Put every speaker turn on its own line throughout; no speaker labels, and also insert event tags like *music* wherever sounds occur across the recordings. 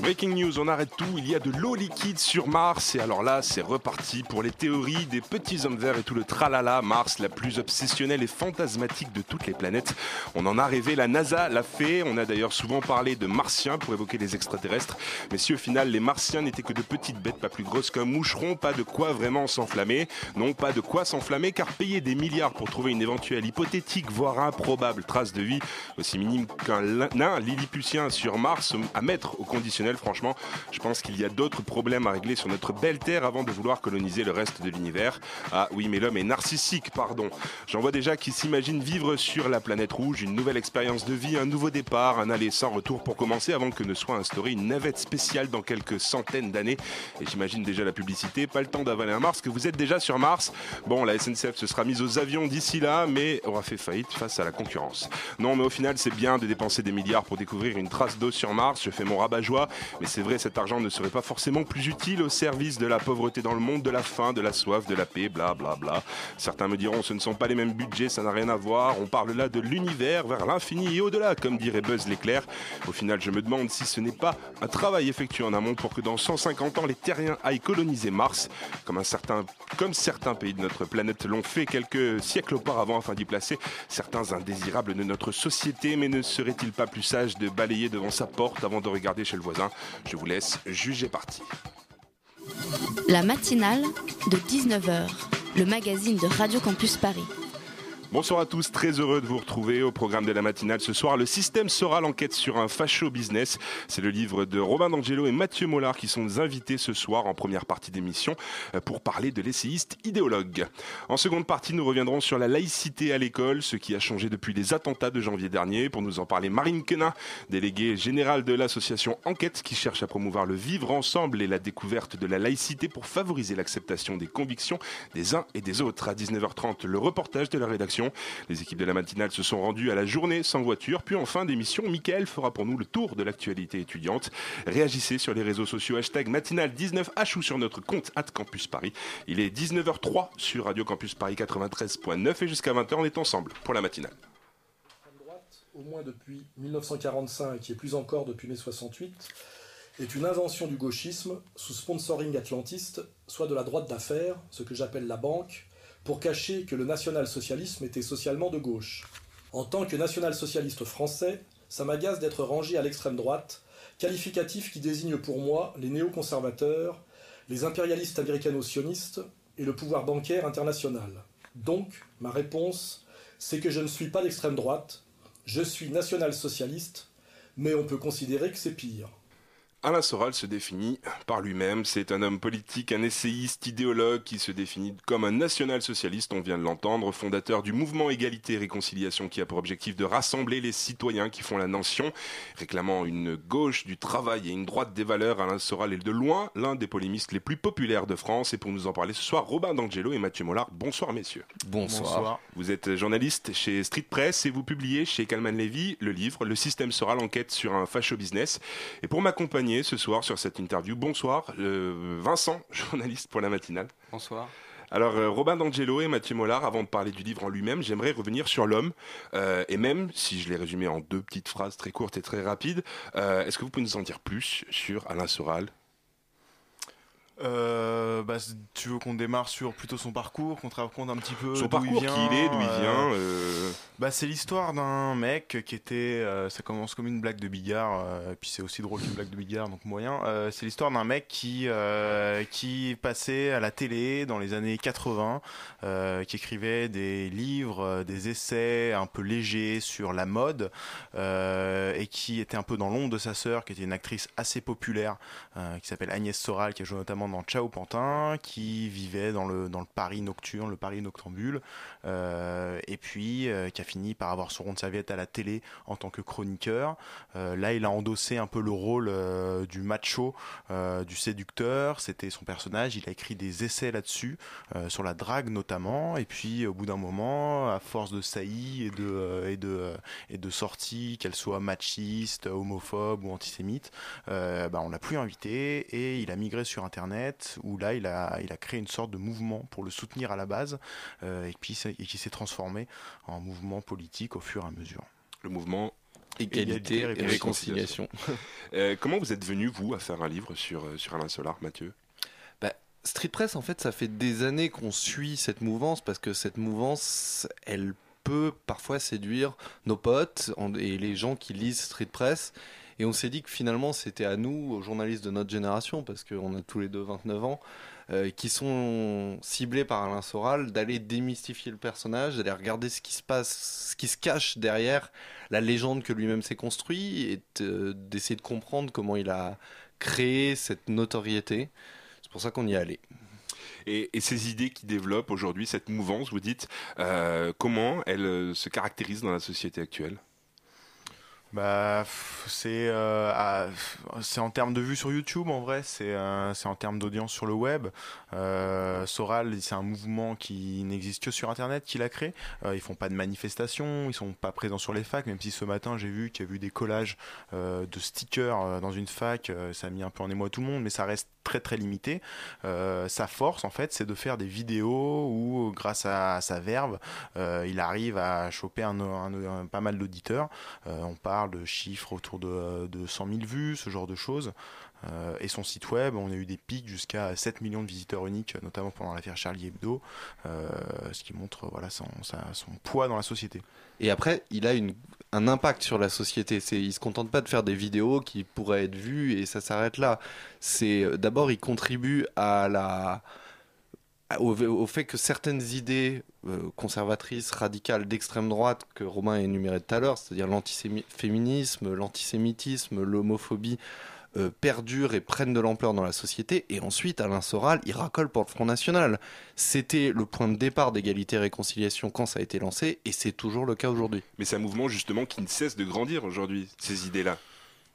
Breaking news, on arrête tout, il y a de l'eau liquide sur Mars. Et alors là c'est reparti pour les théories des petits hommes verts et tout le tralala, Mars la plus obsessionnelle et fantasmatique de toutes les planètes. On en a rêvé, la NASA l'a fait, on a d'ailleurs souvent parlé de martiens pour évoquer les extraterrestres, mais si au final les martiens n'étaient que de petites bêtes pas plus grosses qu'un moucheron, pas de quoi vraiment s'enflammer, non pas de quoi s'enflammer car payer des milliards pour trouver une éventuelle hypothétique voire improbable trace de vie aussi minime qu'un nain lilliputien sur Mars à mettre au conditionnel, franchement, je pense qu'il y a d'autres problèmes à régler sur notre belle Terre avant de vouloir coloniser le reste de l'univers. Ah oui, mais l'homme est narcissique, pardon. J'en vois déjà qui s'imaginent vivre sur la planète rouge, une nouvelle expérience de vie, un nouveau départ, un aller sans retour pour commencer avant que ne soit instaurée une navette spéciale dans quelques centaines d'années. Et j'imagine déjà la publicité, pas le temps d'avaler un Mars, que vous êtes déjà sur Mars. Bon, la SNCF se sera mise aux avions d'ici là, mais aura fait faillite face à la concurrence. Non, mais au final, c'est bien de dépenser des milliards pour découvrir une trace d'eau sur Mars. Je fais mon rabat-joie, mais c'est vrai, cet argent ne serait pas forcément plus utile au service de la pauvreté dans le monde, de la faim, de la soif, de la paix, bla bla bla. Certains me diront, ce ne sont pas les mêmes budgets, ça n'a rien à voir. On parle là de l'univers vers l'infini et au-delà, comme dirait Buzz l'éclair. Au final, je me demande si ce n'est pas un travail effectué en amont pour que dans 150 ans, les terriens aillent coloniser Mars, comme, comme certains pays de notre planète l'ont fait quelques siècles auparavant afin d'y placer certains indésirables de notre société. Mais ne serait-il pas plus sage de balayer devant sa porte avant de regarder chez le voisin Je vous laisse juger parti.
La matinale de 19h, le magazine de Radio Campus Paris.
Bonsoir à tous, très heureux de vous retrouver au programme de la matinale ce soir. Le système sera l'enquête sur un facho business. C'est le livre de Robin D'Angelo et Mathieu Mollard qui sont invités ce soir en première partie d'émission euh, pour parler de l'essayiste idéologue. En seconde partie, nous reviendrons sur la laïcité à l'école, ce qui a changé depuis les attentats de janvier dernier. Pour nous en parler, Marine Quenin, déléguée générale de l'association Enquête qui cherche à promouvoir le vivre ensemble et la découverte de la laïcité pour favoriser l'acceptation des convictions des uns et des autres. À 19h30, le reportage de la rédaction les équipes de la matinale se sont rendues à la journée sans voiture. Puis en fin d'émission, Mickaël fera pour nous le tour de l'actualité étudiante. Réagissez sur les réseaux sociaux hashtag matinale19h ou sur notre compte at Campus Paris. Il est 19h03 sur Radio Campus Paris 93.9 et jusqu'à 20h on est ensemble pour la matinale.
Au moins depuis 1945 et plus encore depuis mai 68, est une invention du gauchisme sous sponsoring atlantiste, soit de la droite d'affaires, ce que j'appelle la banque, pour cacher que le national-socialisme était socialement de gauche. En tant que national-socialiste français, ça m'agace d'être rangé à l'extrême droite, qualificatif qui désigne pour moi les néoconservateurs, les impérialistes américano-sionistes et le pouvoir bancaire international. Donc, ma réponse, c'est que je ne suis pas d'extrême droite, je suis national-socialiste, mais on peut considérer que c'est pire.
Alain Soral se définit par lui-même. C'est un homme politique, un essayiste, idéologue qui se définit comme un national-socialiste, on vient de l'entendre, fondateur du mouvement Égalité et Réconciliation qui a pour objectif de rassembler les citoyens qui font la nation, réclamant une gauche du travail et une droite des valeurs. Alain Soral est de loin l'un des polémistes les plus populaires de France. Et pour nous en parler ce soir, Robin D'Angelo et Mathieu Mollard. Bonsoir messieurs.
bonsoir.
Vous êtes journaliste chez Street Press et vous publiez chez Calman Levy le livre Le système Soral enquête sur un facho business. Et pour m'accompagner ce soir sur cette interview, bonsoir euh, Vincent, *laughs* journaliste pour la matinale.
Bonsoir.
Alors euh, Robin D'Angelo et Mathieu Mollard, avant de parler du livre en lui-même, j'aimerais revenir sur l'homme. Euh, et même, si je l'ai résumé en deux petites phrases très courtes et très rapides, euh, est-ce que vous pouvez nous en dire plus sur Alain Soral
Euh, bah, tu veux qu'on démarre sur plutôt son parcours, qu'on te raconte un petit peu
Son parcours,
il vient,
qui il est, d'où il
euh,
vient euh,
Bah, c'est l'histoire d'un mec qui était. euh, ça commence comme une blague de Bigard, euh, et puis c'est aussi drôle qu'une blague de Bigard, donc moyen. Euh, c'est l'histoire d'un mec qui, euh, qui passait à la télé dans les années 80, euh, qui écrivait des livres, euh, des essais un peu légers sur la mode, euh, et qui était un peu dans l'ombre de sa sœur, qui était une actrice assez populaire, euh, qui s'appelle Agnès Soral, qui a joué notamment dans Ciao Pantin, qui vivait dans le, dans le Paris nocturne, le Paris noctambule, euh, et puis euh, qui a fini par avoir son rond de serviette à la télé en tant que chroniqueur. là, il a endossé un peu le rôle du macho, du séducteur. C'était son personnage. Il a écrit des essais là-dessus, sur la drague notamment. Et puis, au bout d'un moment, à force de saillies et de, et de, et de sorties, qu'elles soient machistes, homophobes ou antisémites, bah, on l'a plus invité et il a migré sur Internet où là, il a, il a créé une sorte de mouvement pour le soutenir à la base et, puis, et qui s'est transformé en mouvement politique au fur et à mesure.
Le mouvement
Égalité, et réconciliation.
Euh, comment vous êtes venu, vous, à faire un livre sur, euh, sur Alain Solar, Mathieu?
Bah, Street Press, en fait, ça fait des années qu'on suit cette mouvance parce que cette mouvance, elle peut parfois séduire nos potes et les gens qui lisent Street Press. Et on s'est dit que finalement, c'était à nous, aux journalistes de notre génération, parce qu'on a tous les deux 29 ans, euh, qui sont ciblés par Alain Soral, d'aller démystifier le personnage, d'aller regarder ce qui se passe, ce qui se cache derrière la légende que lui-même s'est construit, et d'essayer de comprendre comment il a créé cette notoriété. C'est pour ça qu'on y est allé.
Et, ces idées qui développent aujourd'hui, cette mouvance, vous dites, euh, comment elle se caractérise dans la société actuelle?
Bah, c'est euh, c'est en termes de vues sur YouTube en vrai, c'est euh, c'est en termes d'audience sur le web. Euh, Soral, c'est un mouvement qui n'existe que sur Internet, qu'il a créé. Euh, ils font pas de manifestations, ils sont pas présents sur les facs, même si ce matin j'ai vu qu'il y a eu des collages euh, de stickers dans une fac, ça a mis un peu en émoi tout le monde, mais ça reste très très limité. sa force en fait, c'est de faire des vidéos où, grâce à, sa verve, il arrive à choper un, pas mal d'auditeurs. on parle de chiffres autour de, de 100 000 vues, ce genre de choses. Euh, et son site web, on a eu des pics jusqu'à 7 millions de visiteurs uniques, notamment pendant l'affaire Charlie Hebdo, euh, ce qui montre voilà, son, poids dans la société.
Et après, il a un impact sur la société. Il se contente pas de faire des vidéos qui pourraient être vues et ça s'arrête là. C'est euh, d'abord, il contribue au, fait que certaines idées conservatrices, radicales, d'extrême droite que Romain a énumérées tout à l'heure, c'est-à-dire l'antiféminisme, l'antisémitisme, l'homophobie, euh, perdurent et prennent de l'ampleur dans la société. Et ensuite, Alain Soral, il racole pour le Front National. C'était le point de départ d'égalité et réconciliation quand ça a été lancé, et c'est toujours le cas aujourd'hui.
Mais c'est un mouvement justement qui ne cesse de grandir aujourd'hui, ces idées-là.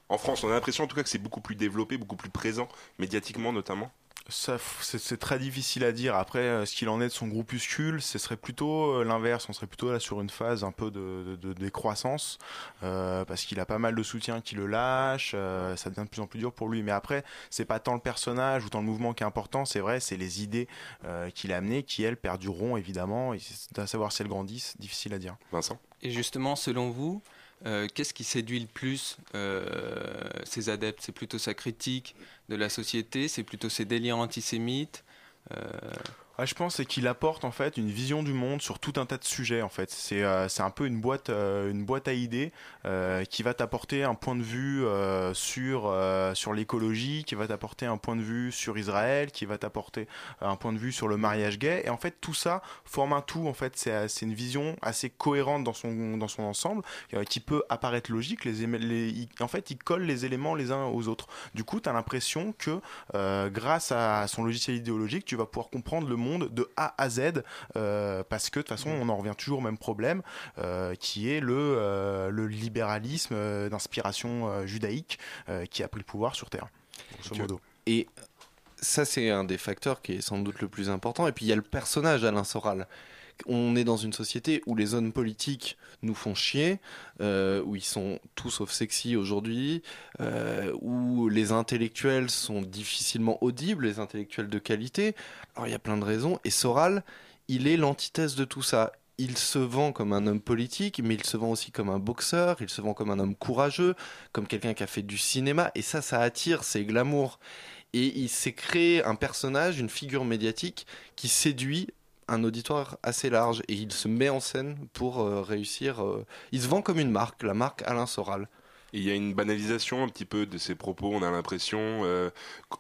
En France, on a l'impression en tout cas que c'est beaucoup plus développé, beaucoup plus présent, médiatiquement notamment
c'est très difficile à dire. Après, euh, ce qu'il en est de son groupuscule, ce serait plutôt euh, l'inverse. On serait plutôt là sur une phase un peu de, décroissance, euh, parce qu'il a pas mal de soutien qui le lâche. ça devient de plus en plus dur pour lui. Mais après, c'est pas tant le personnage ou tant le mouvement qui est important. C'est vrai, c'est les idées qu'il a amenées qui elles perdureront évidemment. Et à savoir si elles grandissent, difficile à dire.
Vincent?
Et justement, selon vous, euh, qu'est-ce qui séduit le plus euh, ces adeptes? C'est plutôt sa critique de la société, c'est plutôt ses délires antisémites euh,
je pense c'est qu'il apporte en fait une vision du monde sur tout un tas de sujets en fait. C'est euh, un peu une boîte euh, une boîte à idées euh, qui va t'apporter un point de vue sur sur l'écologie, qui va t'apporter un point de vue sur Israël, qui va t'apporter un point de vue sur le mariage gay et en fait tout ça forme un tout en fait c'est une vision assez cohérente dans son dans son ensemble qui peut apparaître logique les, les en fait il colle les éléments les uns aux autres. Du coup, tu as l'impression que grâce à son logiciel idéologique, tu vas pouvoir comprendre le monde monde de A à Z euh, parce que de toute façon on en revient toujours au même problème euh, qui est le, euh, le libéralisme d'inspiration judaïque qui a pris le pouvoir sur Terre, grosso modo.
Et ça c'est un des facteurs qui est sans doute le plus important. Et puis il y a le personnage Alain Soral on est dans une société où les hommes politiques nous font chier, euh, où ils sont tout sauf sexy aujourd'hui, euh, où les intellectuels sont difficilement audibles, les intellectuels de qualité. Alors il y a plein de raisons. Et Soral, il est l'antithèse de tout ça il se vend comme un homme politique, mais il se vend aussi comme un boxeur, il se vend comme un homme courageux, comme quelqu'un qui a fait du cinéma, et ça, ça attire, c'est glamour. Et il s'est créé un personnage, une figure médiatique qui séduit un auditoire assez large et il se met en scène pour euh, réussir. Euh, il se vend comme une marque, la marque Alain Soral.
Il y a une banalisation un petit peu de ses propos, on a l'impression. Euh,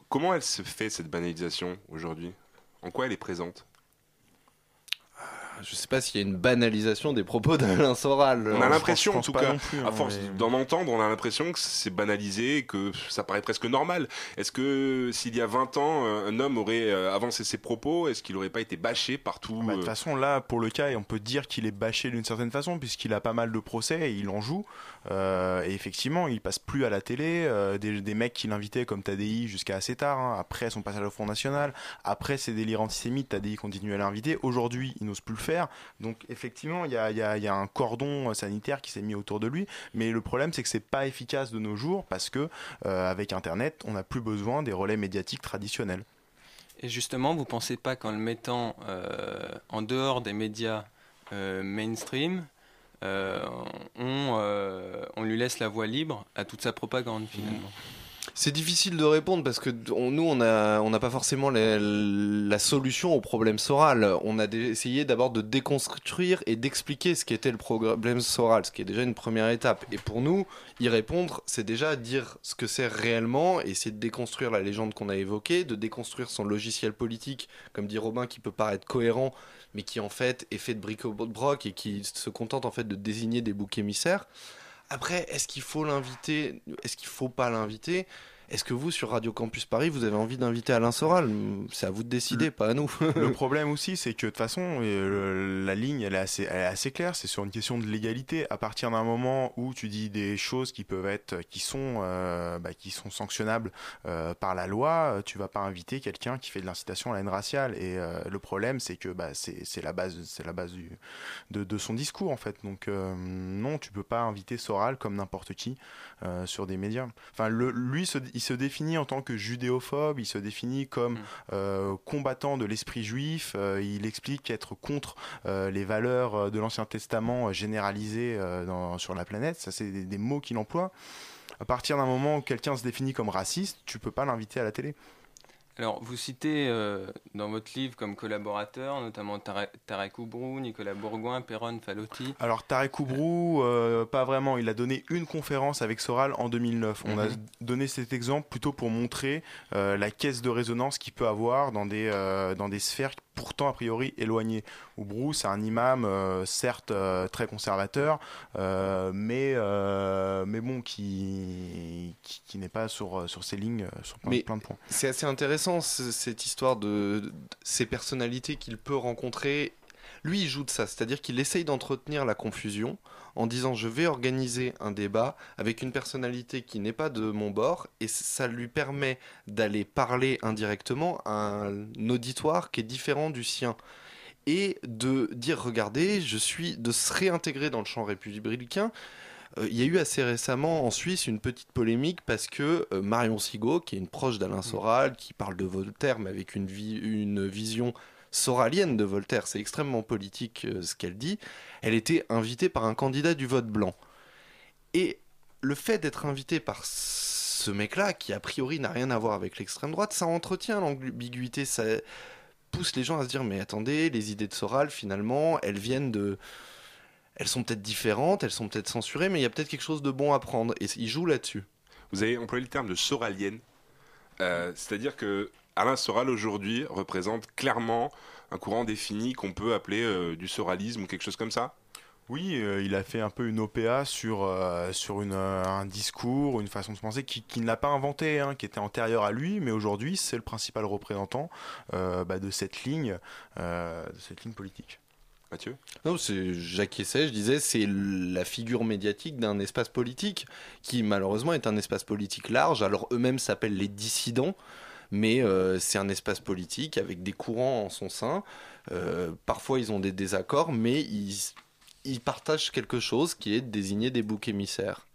comment elle se fait cette banalisation aujourd'hui? En quoi elle est présente?
Je sais pas s'il y a une banalisation des propos d'Alain Soral.
On a l'impression, en tout cas,
plus,
à
hein,
force
mais-
d'en entendre, on a l'impression que c'est banalisé, et que ça paraît presque normal. Est-ce que s'il y a 20 ans, euh, un homme aurait euh, avancé ses propos, est-ce qu'il n'aurait pas été bâché partout
Bah, de
euh,
toute façon, là, pour le cas, on peut dire qu'il est bâché d'une certaine façon, puisqu'il a pas mal de procès et il en joue. Euh, et effectivement, il passe plus à la télé. euh, des, mecs qui l'invitaient comme Tadei jusqu'à assez tard, hein, après son passage au Front National, après ses délires antisémites, Tadei continue à l'inviter. Aujourd'hui, il n'ose plus le faire. Donc, effectivement, il y a, un cordon euh, sanitaire qui s'est mis autour de lui. Mais le problème, c'est que c'est pas efficace de nos jours, parce que avec Internet, on n'a plus besoin des relais médiatiques traditionnels.
Et justement, vous pensez pas qu'en le mettant en dehors des médias mainstream, on, euh, on lui laisse la voie libre à toute sa propagande finalement
C'est difficile de répondre parce que nous, on n'a on pas forcément la, solution au problème Soral. On a essayé d'abord de déconstruire et d'expliquer ce qu'était le problème Soral, ce qui est déjà une première étape. Et pour nous, y répondre, c'est déjà dire ce que c'est réellement, et essayer de déconstruire la légende qu'on a évoquée, de déconstruire son logiciel politique, comme dit Robin, qui peut paraître cohérent, mais qui en fait est fait de bric-au-broc et qui se contente en fait de désigner des boucs émissaires. Après, est-ce qu'il faut l'inviter? Est-ce qu'il faut pas l'inviter? Est-ce que vous, sur Radio Campus Paris, vous avez envie d'inviter Alain Soral C'est à vous de décider, pas à nous. *laughs*
Le problème aussi, c'est que de toute façon, euh, le- la ligne, elle est assez, elle est assez claire. C'est sur une question de légalité. À partir d'un moment où tu dis des choses qui peuvent être, qui sont, euh, bah, qui sont sanctionnables euh, par la loi, tu vas pas inviter quelqu'un qui fait de l'incitation à la haine raciale. Et euh, le problème, c'est que bah, c'est la base, c'est la base du, de, de son discours en fait. Donc non, tu peux pas inviter Soral comme n'importe qui sur des médias. Enfin, le, lui, se- il se définit en tant que judéophobe. Il se définit comme euh, combattant de l'esprit juif. euh, il explique être contre euh, les valeurs de l'Ancien Testament généralisées dans- sur la planète. Ça, c'est des, des mots qu'il emploie. À partir d'un moment où quelqu'un se définit comme raciste, tu peux pas l'inviter à la télé.
Alors, vous citez euh, dans votre livre comme collaborateurs, notamment Tare- Tarek Oubrou, Nicolas Bourgoin, Perron Falotti.
Alors Tarek Oubrou, euh, pas vraiment. Il a donné une conférence avec Soral en 2009. On a
Mhm.
donné cet exemple plutôt pour montrer euh, la caisse de résonance qu'il peut avoir dans des, dans des sphères pourtant a priori éloignées. Oubrou, c'est un imam, euh, certes euh, très conservateur, euh, mais, mais bon, qui, qui, qui n'est pas sur, sur ses lignes sur plein,
Mais
plein de points.
C'est assez intéressant cette histoire de, de ces personnalités qu'il peut rencontrer. Lui, il joue de ça, c'est-à-dire qu'il essaye d'entretenir la confusion en disant je vais organiser un débat avec une personnalité qui n'est pas de mon bord et ça lui permet d'aller parler indirectement à un auditoire qui est différent du sien. Et de dire regardez, je suis de se réintégrer dans le champ républicain. Euh, Il y a eu assez récemment en Suisse une petite polémique parce que euh, Marion Sigaud, qui est une proche d'Alain Soral, qui parle de Voltaire, mais avec une, vi- une vision soralienne de Voltaire, c'est extrêmement politique euh, ce qu'elle dit, elle était invitée par un candidat du vote blanc. Et le fait d'être invité par ce mec-là, qui a priori n'a rien à voir avec l'extrême droite, ça entretient l'ambiguïté, ça pousse les gens à se dire mais attendez, les idées de Soral finalement, elles viennent de elles sont peut-être différentes, elles sont peut-être censurées, mais il y a peut-être quelque chose de bon à prendre. Et il joue là-dessus.
Vous avez employé le terme de soralienne. Euh, C'est-à-dire que Alain Soral aujourd'hui représente clairement un courant défini qu'on peut appeler euh, du soralisme ou quelque chose comme ça?
Oui, euh, il a fait un peu une OPA sur, euh, sur une, euh, un discours, une façon de penser qui, qui ne l'a pas inventé, hein, qui était antérieur à lui, mais aujourd'hui c'est le principal représentant euh, bah, de cette ligne, euh, de cette ligne politique.
Mathieu?
Non, c'est Jacques Essay, je disais, c'est la figure médiatique d'un espace politique qui malheureusement est un espace politique large. Alors eux-mêmes s'appellent les dissidents, mais euh, c'est un espace politique avec des courants en son sein. Euh, parfois ils ont des désaccords, mais ils, ils partagent quelque chose qui est de désigner des boucs émissaires.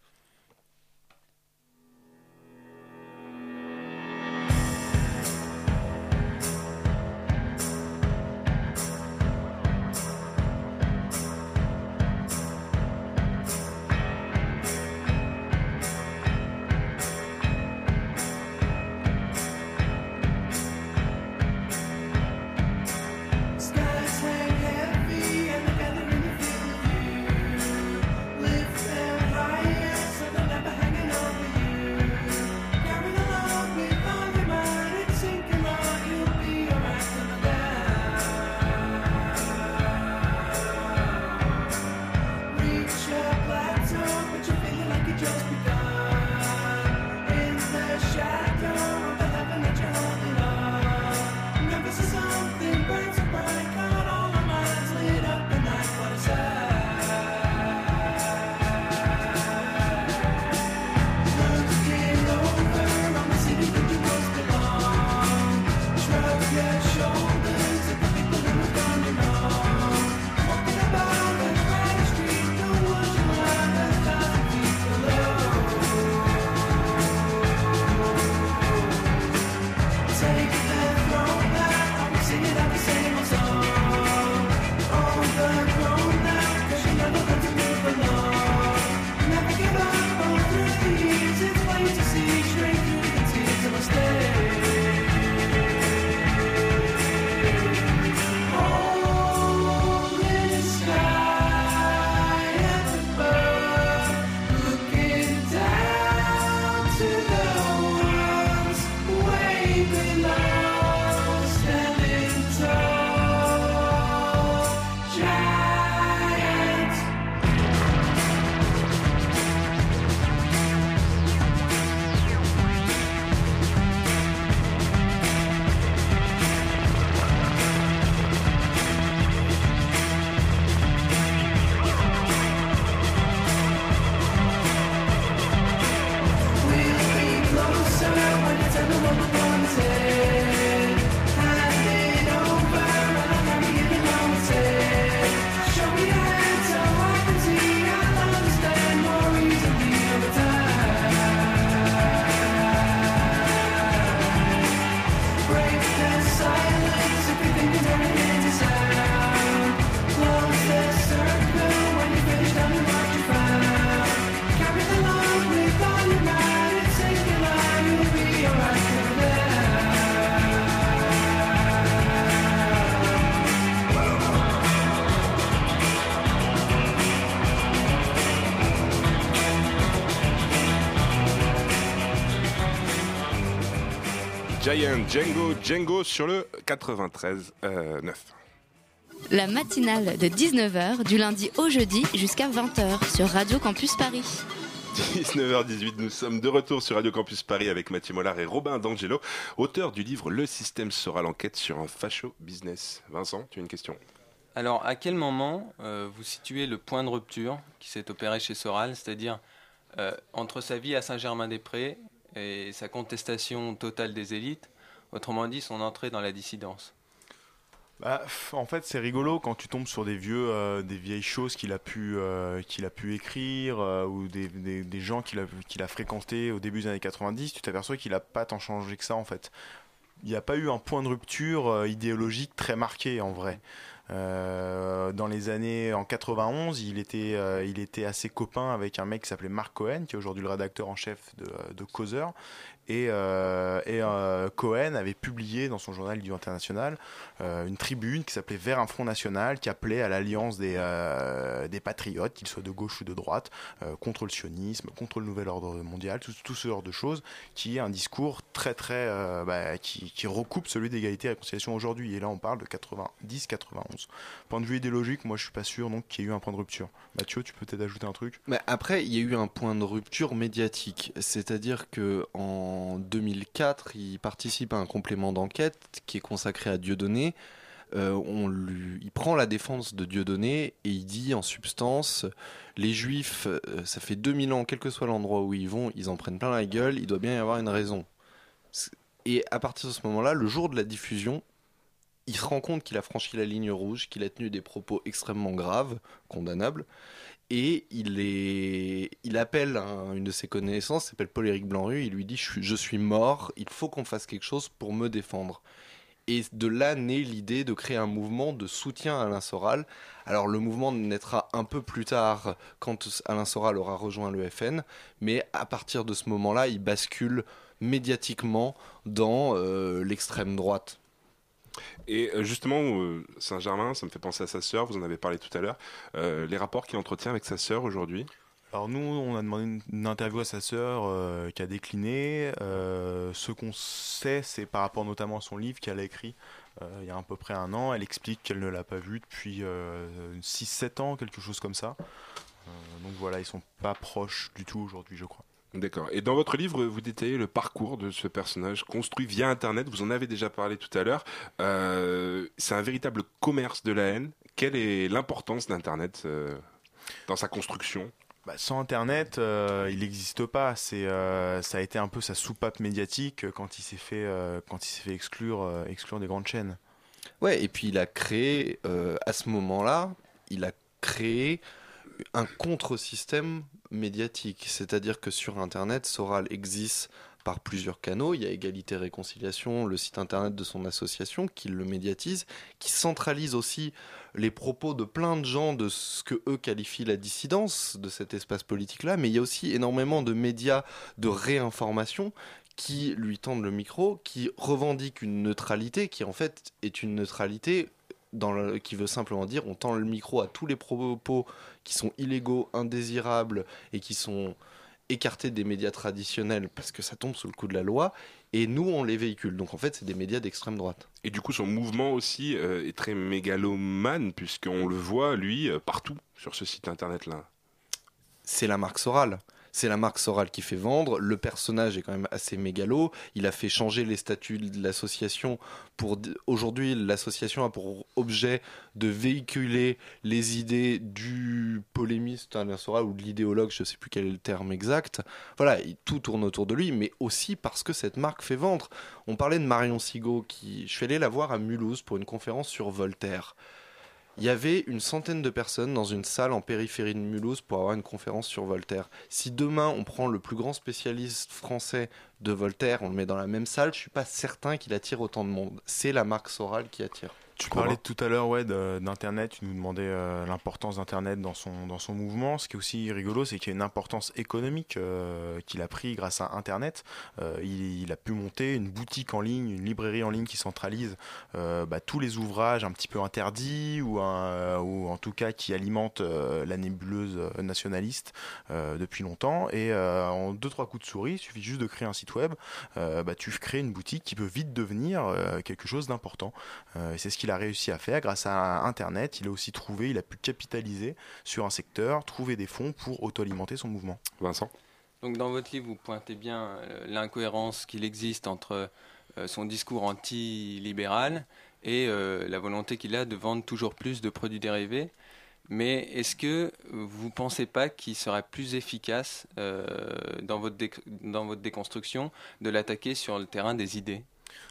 take Django Django sur le 93 euh, 9.
La matinale de 19h du lundi au jeudi jusqu'à 20h sur Radio Campus Paris.
19h18, nous sommes de retour sur Radio Campus Paris avec Mathieu Mollard et Robin D'Angelo, auteur du livre Le système sera l'enquête sur un facho business. Vincent, tu as une question?
Alors, à quel moment euh, vous situez le point de rupture qui s'est opéré chez Soral, c'est-à-dire euh, entre sa vie à Saint-Germain-des-Prés et sa contestation totale des élites, autrement dit son entrée dans la dissidence
bah, en fait, c'est rigolo quand tu tombes sur des vieux, euh, des vieilles choses qu'il a pu, euh, a pu écrire euh, ou des, des, gens qu'il a, a fréquentés au début des années 90. Tu t'aperçois qu'il a pas tant changé que ça en fait. Il n'y a pas eu un point de rupture idéologique très marqué en vrai. Euh, dans les années en 91, il était, euh, il était assez copain avec un mec qui s'appelait Mark Cohen, qui est aujourd'hui le rédacteur en chef de, de Causeur. Et, euh, Cohen avait publié dans son journal du International une tribune qui s'appelait Vers un front national, qui appelait à l'alliance des, patriotes, qu'ils soient de gauche ou de droite, contre le sionisme, contre le nouvel ordre mondial, tout, tout, ce genre de choses, qui est un discours très très bah, qui, qui, recoupe celui d'égalité et réconciliation aujourd'hui. Et là, on parle de 90-91. Point de vue idéologique, moi, je suis pas sûr donc qu'il y ait eu un point de rupture. Mathieu, tu peux peut-être ajouter un truc?
Mais après, il y a eu un point de rupture médiatique, c'est-à-dire que en en 2004, il participe à un complément d'enquête qui est consacré à Dieudonné. Euh, on lui, il prend la défense de Dieudonné et il dit en substance les juifs, euh, ça fait 2000 ans, quel que soit l'endroit où ils vont, ils en prennent plein la gueule, il doit bien y avoir une raison. Et à partir de ce moment-là, le jour de la diffusion, il se rend compte qu'il a franchi la ligne rouge, qu'il a tenu des propos extrêmement graves, condamnables, et il, est, il appelle un, une de ses connaissances, s'appelle Paul-Éric Blanru, il lui dit je suis, je suis mort, il faut qu'on fasse quelque chose pour me défendre. Et de là naît l'idée de créer un mouvement de soutien à Alain Soral. Alors le mouvement naîtra un peu plus tard quand Alain Soral aura rejoint le FN, mais à partir de ce moment-là, il bascule médiatiquement dans euh, l'extrême droite.
Et euh, justement, Saint-Germain, ça me fait penser à sa sœur, vous en avez parlé tout à l'heure, euh, les rapports qu'il entretient avec sa sœur aujourd'hui?
Alors nous, on a demandé une, interview à sa sœur euh, qui a décliné. Euh, ce qu'on sait, c'est par rapport notamment à son livre qu'elle a écrit euh, il y a à peu près un an. Elle explique qu'elle ne l'a pas vu depuis 6-7 ans, quelque chose comme ça. donc voilà, ils sont pas proches du tout aujourd'hui, je crois.
D'accord. Et dans votre livre, vous détaillez le parcours de ce personnage construit via Internet. Vous en avez déjà parlé tout à l'heure. Euh, c'est un véritable commerce de la haine. Quelle est l'importance d'Internet euh, dans sa construction?
Bah, sans Internet, euh, il n'existe pas. C'est, ça a été un peu sa soupape médiatique quand il s'est fait, quand il s'est fait exclure, exclure des grandes chaînes.
Ouais, et puis il a créé, à ce moment-là, il a créé un contre-système médiatique. C'est-à-dire que sur Internet, Soral existe par plusieurs canaux. Il y a Égalité Réconciliation, le site internet de son association qui le médiatise, qui centralise aussi les propos de plein de gens de ce que eux qualifient la dissidence de cet espace politique-là. Mais il y a aussi énormément de médias de réinformation qui lui tendent le micro, qui revendiquent une neutralité qui en fait est une neutralité dans qui veut simplement dire on tend le micro à tous les propos qui sont illégaux, indésirables et qui sont écartés des médias traditionnels parce que ça tombe sous le coup de la loi et nous on les véhicule. Donc en fait c'est des médias d'extrême droite.
Et du coup son mouvement aussi euh, est très mégalomane puisqu'on le voit lui euh, partout sur ce site internet là.
C'est la marque Soral c'est la marque Soral qui fait vendre. Le personnage est quand même assez mégalo. Il a fait changer les statuts de l'association pour aujourd'hui l'association a pour objet de véhiculer les idées du polémiste Alain Soral ou de l'idéologue, je ne sais plus quel est le terme exact. Voilà, tout tourne autour de lui, mais aussi parce que cette marque fait vendre. On parlait de Marion Sigaud qui, je suis allé la voir à Mulhouse pour une conférence sur Voltaire. Il y avait une centaine de personnes dans une salle en périphérie de Mulhouse pour avoir une conférence sur Voltaire. Si demain on prend le plus grand spécialiste français de Voltaire, on le met dans la même salle, je suis pas certain qu'il attire autant de monde. C'est la marque Soral qui attire.
Tu parlais tout à l'heure ouais, d'Internet, tu nous demandais euh, l'importance d'Internet dans son, dans son mouvement. Ce qui est aussi rigolo, c'est qu'il y a une importance économique euh, qu'il a pris grâce à Internet. Euh, il, a pu monter une boutique en ligne, une librairie en ligne qui centralise bah, tous les ouvrages un petit peu interdits ou, ou en tout cas qui alimentent la nébuleuse nationaliste depuis longtemps. Et en deux trois coups de souris, il suffit juste de créer un site web, bah, tu crées une boutique qui peut vite devenir quelque chose d'important. et c'est ce qu'il a réussi à faire grâce à Internet. Il a aussi trouvé, il a pu capitaliser sur un secteur, trouver des fonds pour auto-alimenter son mouvement.
Vincent
Donc dans votre livre, vous pointez bien euh, l'incohérence qu'il existe entre euh, son discours anti-libéral et euh, la volonté qu'il a de vendre toujours plus de produits dérivés. Mais est-ce que vous ne pensez pas qu'il serait plus efficace dans, votre dans votre déconstruction de l'attaquer sur le terrain des idées?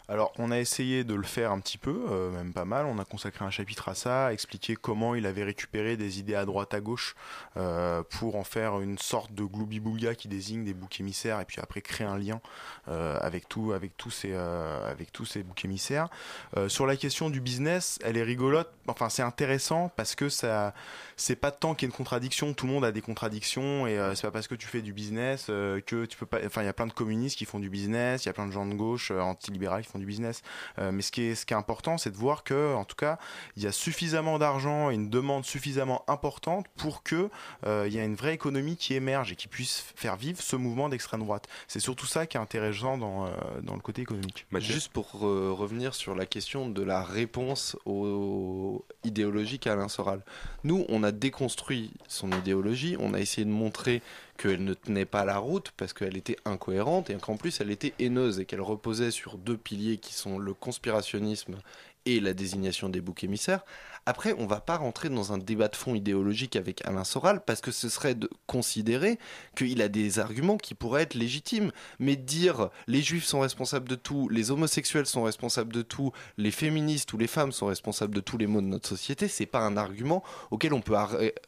Alors, on a essayé de le faire un petit peu, euh, même pas mal. On a consacré un chapitre à ça, expliquer comment il avait récupéré des idées à droite, à gauche, euh, pour en faire une sorte de gloubi-boulga qui désigne des boucs émissaires, et puis après créer un lien euh, avec tout, avec tous ces, avec tous ces boucs émissaires. sur la question du business, elle est rigolote. Enfin, c'est intéressant parce que ça, c'est pas tant qu'il y a une contradiction. Tout le monde a des contradictions, et c'est pas parce que tu fais du business que tu peux pas. Enfin, il y a plein de communistes qui font du business, il y a plein de gens de gauche anti-libéraux qui font du business. Euh, mais ce qui est, ce qui est important, c'est de voir que, en tout cas, il y a suffisamment d'argent et une demande suffisamment importante pour que euh, il y ait une vraie économie qui émerge et qui puisse faire vivre ce mouvement d'extrême droite. C'est surtout ça qui est intéressant dans, euh, dans le côté économique.
Juste pour revenir sur la question de la réponse au idéologique à Alain Soral. Nous, on a déconstruit son idéologie, on a essayé de montrer qu'elle ne tenait pas la route parce qu'elle était incohérente et qu'en plus elle était haineuse et qu'elle reposait sur deux piliers qui sont le conspirationnisme et la désignation des boucs émissaires. Après, on va pas rentrer dans un débat de fond idéologique avec Alain Soral parce que ce serait de considérer qu'il a des arguments qui pourraient être légitimes. Mais dire les juifs sont responsables de tout, les homosexuels sont responsables de tout, les féministes ou les femmes sont responsables de tous les maux de notre société, c'est pas un argument auquel on peut,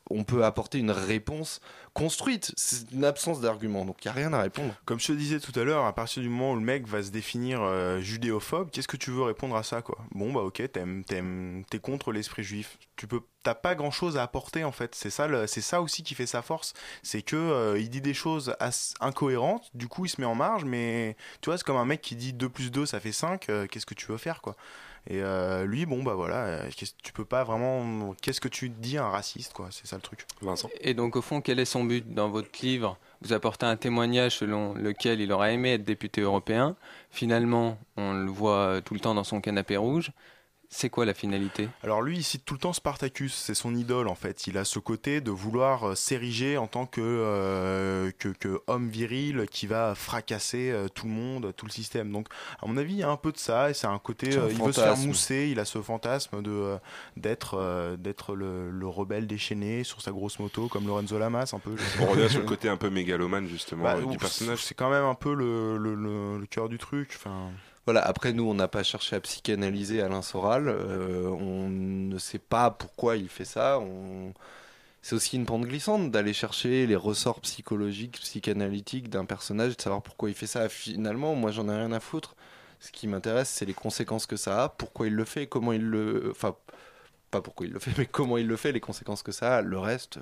on peut apporter une réponse construite. C'est une absence d'argument, donc il n'y a rien à répondre.
Comme je te disais tout à l'heure, à partir du moment où le mec va se définir euh, judéophobe, qu'est-ce que tu veux répondre à ça quoi? Bon bah ok, t'es contre l'esprit juif. Tu peux, t'as pas grand-chose à apporter en fait. C'est ça, c'est ça aussi qui fait sa force, c'est que euh, il dit des choses incohérentes. Du coup, il se met en marge, mais tu vois, c'est comme un mec qui dit 2 plus 2 ça fait 5 euh, Qu'est-ce que tu veux faire quoi? Et euh, lui, bon, bah voilà, euh, tu peux pas vraiment. Qu'est-ce que tu dis à un raciste, quoi? C'est ça le truc.
Vincent.
Et donc, au fond, quel est son but dans votre livre? Vous apportez un témoignage selon lequel il aurait aimé être député européen. Finalement, on le voit tout le temps dans son canapé rouge. C'est quoi la finalité?
Alors lui, il cite tout le temps Spartacus, c'est son idole en fait. Il a ce côté de vouloir euh, s'ériger en tant que, euh, que, que homme viril qui va fracasser euh, tout le monde, tout le système. Donc à mon avis, il y a un peu de ça et c'est un côté,
un
euh, il veut se faire mousser, il a ce fantasme de d'être euh, d'être le, le rebelle déchaîné sur sa grosse moto comme Lorenzo Lamas un peu.
On revient sur le côté un peu mégalomane justement
Bah,
du
ouf,
personnage.
C'est quand même un peu le, le, le, le cœur du truc. Enfin,
Voilà, après nous, on n'a pas cherché à psychanalyser Alain Soral. euh, on ne sait pas pourquoi il fait ça. C'est aussi une pente glissante d'aller chercher les ressorts psychologiques, psychanalytiques d'un personnage, de savoir pourquoi il fait ça. Finalement, moi, j'en ai rien à foutre. Ce qui m'intéresse, c'est les conséquences que ça a, pourquoi il le fait, comment il le. Enfin, pas pourquoi il le fait, *laughs* mais comment il le fait, les conséquences que ça a. Le reste, euh,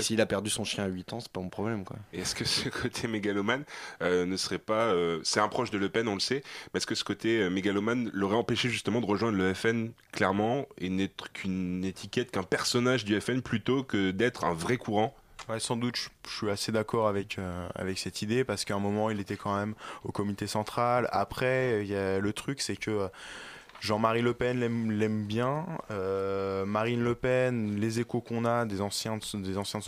s'il a perdu son chien à 8 ans, c'est pas mon problème, quoi.
Et est-ce que ce côté mégalomane euh, ne serait pas. euh, c'est un proche de Le Pen, on le sait, mais est-ce que ce côté euh, mégalomane l'aurait empêché justement de rejoindre le FN clairement et n'être qu'une étiquette, qu'un personnage du FN plutôt que d'être un vrai courant?
Ouais, sans doute, je, je suis assez d'accord avec, euh, avec cette idée parce qu'à un moment, il était quand même au comité central. Après, il y a le truc, c'est que euh, Jean-Marie Le Pen l'aime bien. Euh, Marine Le Pen, les échos qu'on a des anciens, de, son-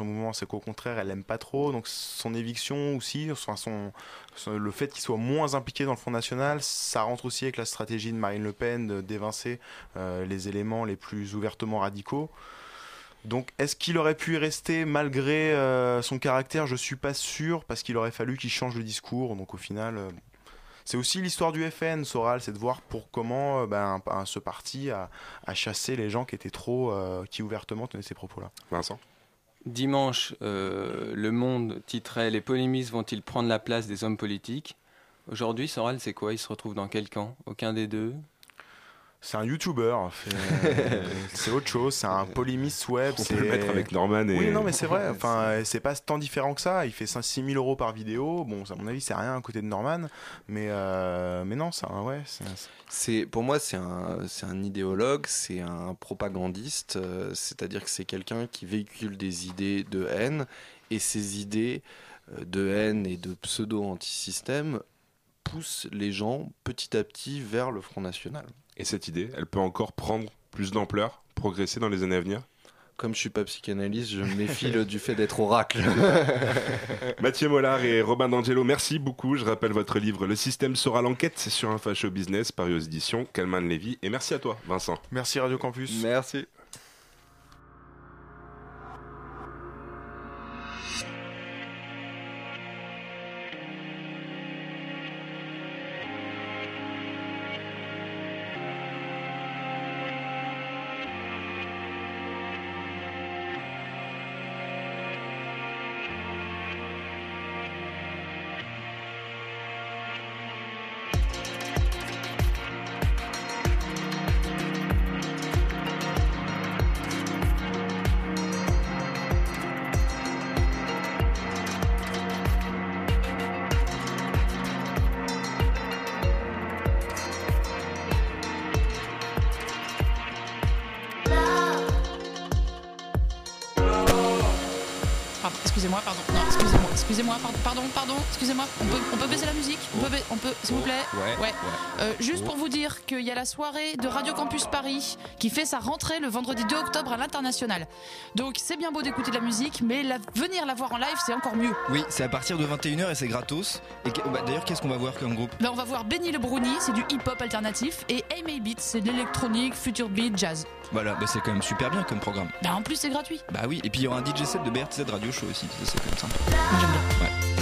mouvement, c'est qu'au contraire, elle l'aime pas trop. Donc son éviction aussi, son, son- le fait qu'il soit moins impliqué dans le Front National, ça rentre aussi avec la stratégie de Marine Le Pen d'évincer euh, les éléments les plus ouvertement radicaux. Donc, est-ce qu'il aurait pu y rester malgré euh, son caractère? Je suis pas sûr parce qu'il aurait fallu qu'il change le discours. Donc, au final, c'est aussi l'histoire du FN, Soral, c'est de voir pour comment euh, ben, un- un- ce parti a, a chassé les gens qui étaient trop, euh, qui ouvertement tenaient ces propos-là.
Vincent?
Dimanche, euh, Le Monde titrait Les polémistes vont-ils prendre la place des hommes politiques? Aujourd'hui, Soral, c'est quoi? Il se retrouve dans quel camp? Aucun des deux?
C'est un YouTuber, fait- *laughs* c'est autre chose, c'est un polémiste web.
On
c'est-
peut le mettre avec Norman et.
Oui, non, mais c'est vrai. Enfin, c'est pas tant différent que ça. Il fait 6 000 euros par vidéo. Bon, à mon avis, c'est rien à côté de Norman. Mais, euh, mais non, ça, ouais. c'est-
pour moi c'est un un idéologue, c'est un propagandiste, euh, c'est-à-dire que c'est quelqu'un qui véhicule des idées de haine et ces idées euh, de haine et de pseudo poussent les gens petit à petit vers le Front National.
Et cette idée, elle peut encore prendre plus d'ampleur, progresser dans les années à venir?
Comme je suis pas psychanalyste, je me méfie *laughs* du fait d'être oracle. *laughs*
Mathieu Mollard et Robin D'Angelo, merci beaucoup. Je rappelle votre livre Le système sera l'enquête sur un facho business, paru aux éditions Calman Lévy. Et merci à toi, Vincent.
Merci Radio Campus.
Merci.
Plaît
Ouais,
Euh, juste pour vous dire qu'il y a la soirée de Radio Campus Paris qui fait sa rentrée le vendredi 2 octobre à l'international. Donc c'est bien beau d'écouter de la musique, mais la- venir la voir en live, c'est encore mieux.
Oui, c'est à partir de 21h et c'est gratos. Et bah, d'ailleurs, qu'est-ce qu'on va voir comme groupe?
Ben, on va voir Benny le Brownie, c'est du hip-hop alternatif, et Amy Beats, c'est de l'électronique, future beat, jazz.
Voilà, bah, c'est quand même super bien comme programme.
Ben, en plus, c'est gratuit.
Bah oui, et puis il y aura un DJ set de BRTZ Radio Show aussi, ça c'est quand même sympa.
Moi, j'aime bien.
Ouais.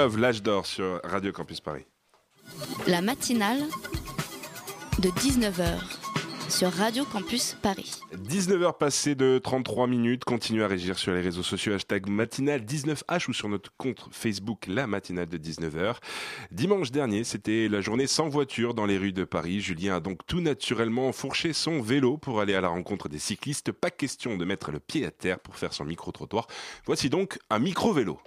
Love, l'âge d'or sur Radio Campus Paris.
La matinale de 19h sur Radio Campus Paris.
19h passées de 33 minutes. Continuez à régir sur les réseaux sociaux hashtag matinale 19H ou sur notre compte Facebook La Matinale de 19h. Dimanche dernier, c'était la journée sans voiture dans les rues de Paris. Julien a donc tout naturellement fourché son vélo pour aller à la rencontre des cyclistes. Pas question de mettre le pied à terre pour faire son micro-trottoir. Voici donc un micro-vélo.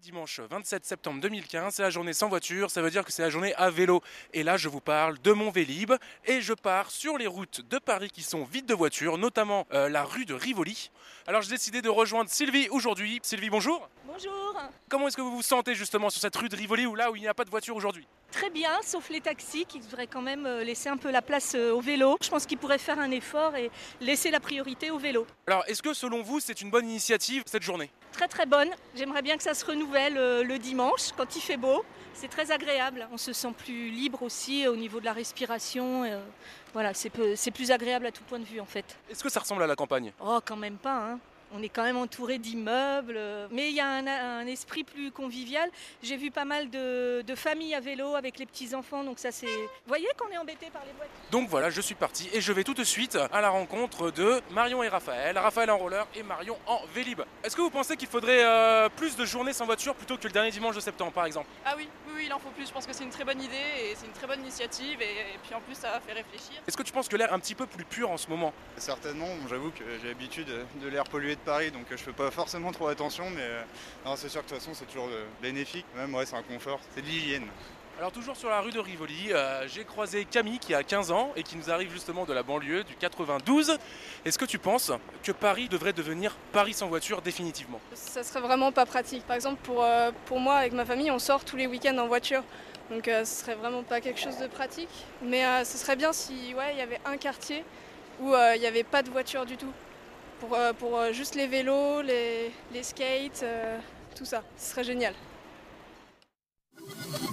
Dimanche 27 septembre 2015, c'est la journée sans voiture, ça veut dire que c'est la journée à vélo. Et là, je vous parle de mon Vélib et je pars sur les routes de Paris qui sont vides de voitures, notamment euh, la rue de Rivoli. Alors j'ai décidé de rejoindre Sylvie aujourd'hui. Sylvie, bonjour.
Bonjour.
Comment est-ce que vous vous sentez justement sur cette rue de Rivoli ou là où il n'y a pas de voiture aujourd'hui?
Très bien, sauf les taxis qui devraient quand même euh, laisser un peu la place euh, au vélo. Je pense qu'ils pourraient faire un effort et laisser la priorité au vélo.
Alors est-ce que selon vous c'est une bonne initiative cette journée?
Très très bonne. J'aimerais bien que ça se renouvelle euh, le dimanche quand il fait beau. C'est très agréable. On se sent plus libre aussi au niveau de la respiration. Voilà, c'est plus agréable à tout point de vue en fait.
Est-ce que ça ressemble à la campagne?
Oh, quand même pas. Hein. On est quand même entouré d'immeubles, euh, mais il y a un, un esprit plus convivial. J'ai vu pas mal de, de familles à vélo avec les petits-enfants, donc ça c'est... Vous voyez qu'on est embêté par les voitures
Donc voilà, je suis parti et je vais tout de suite à la rencontre de Marion et Raphaël. Raphaël en roller et Marion en Vélib. Est-ce que vous pensez qu'il faudrait euh, plus de journées sans voiture plutôt que le dernier dimanche de septembre par exemple?
Ah oui, oui, oui, il en faut plus. Je pense que c'est une très bonne idée et c'est une très bonne initiative. Et, et puis en plus, ça fait réfléchir.
Est-ce que tu penses que l'air est un petit peu plus pur en ce moment?
Certainement, j'avoue que j'ai l'habitude de l'air pollué de Paris, donc euh, je fais pas forcément trop attention, mais euh, non, c'est sûr que de toute façon c'est toujours euh, bénéfique, même ouais c'est un confort, c'est de l'hygiène.
Alors toujours sur la rue de Rivoli, euh, j'ai croisé Camille qui a 15 ans et qui nous arrive justement de la banlieue du 92. Est-ce que tu penses que Paris devrait devenir Paris sans voiture définitivement?
Ça serait vraiment pas pratique. Par exemple, pour, euh, pour moi, avec ma famille, on sort tous les week-ends en voiture. Donc euh, ce serait vraiment pas quelque chose de pratique. Mais euh, ce serait bien si ouais, il y avait un quartier où euh, il n'y avait pas de voiture du tout. Pour, euh, pour euh, juste les vélos, les, les skates, euh, tout ça. Ce serait génial.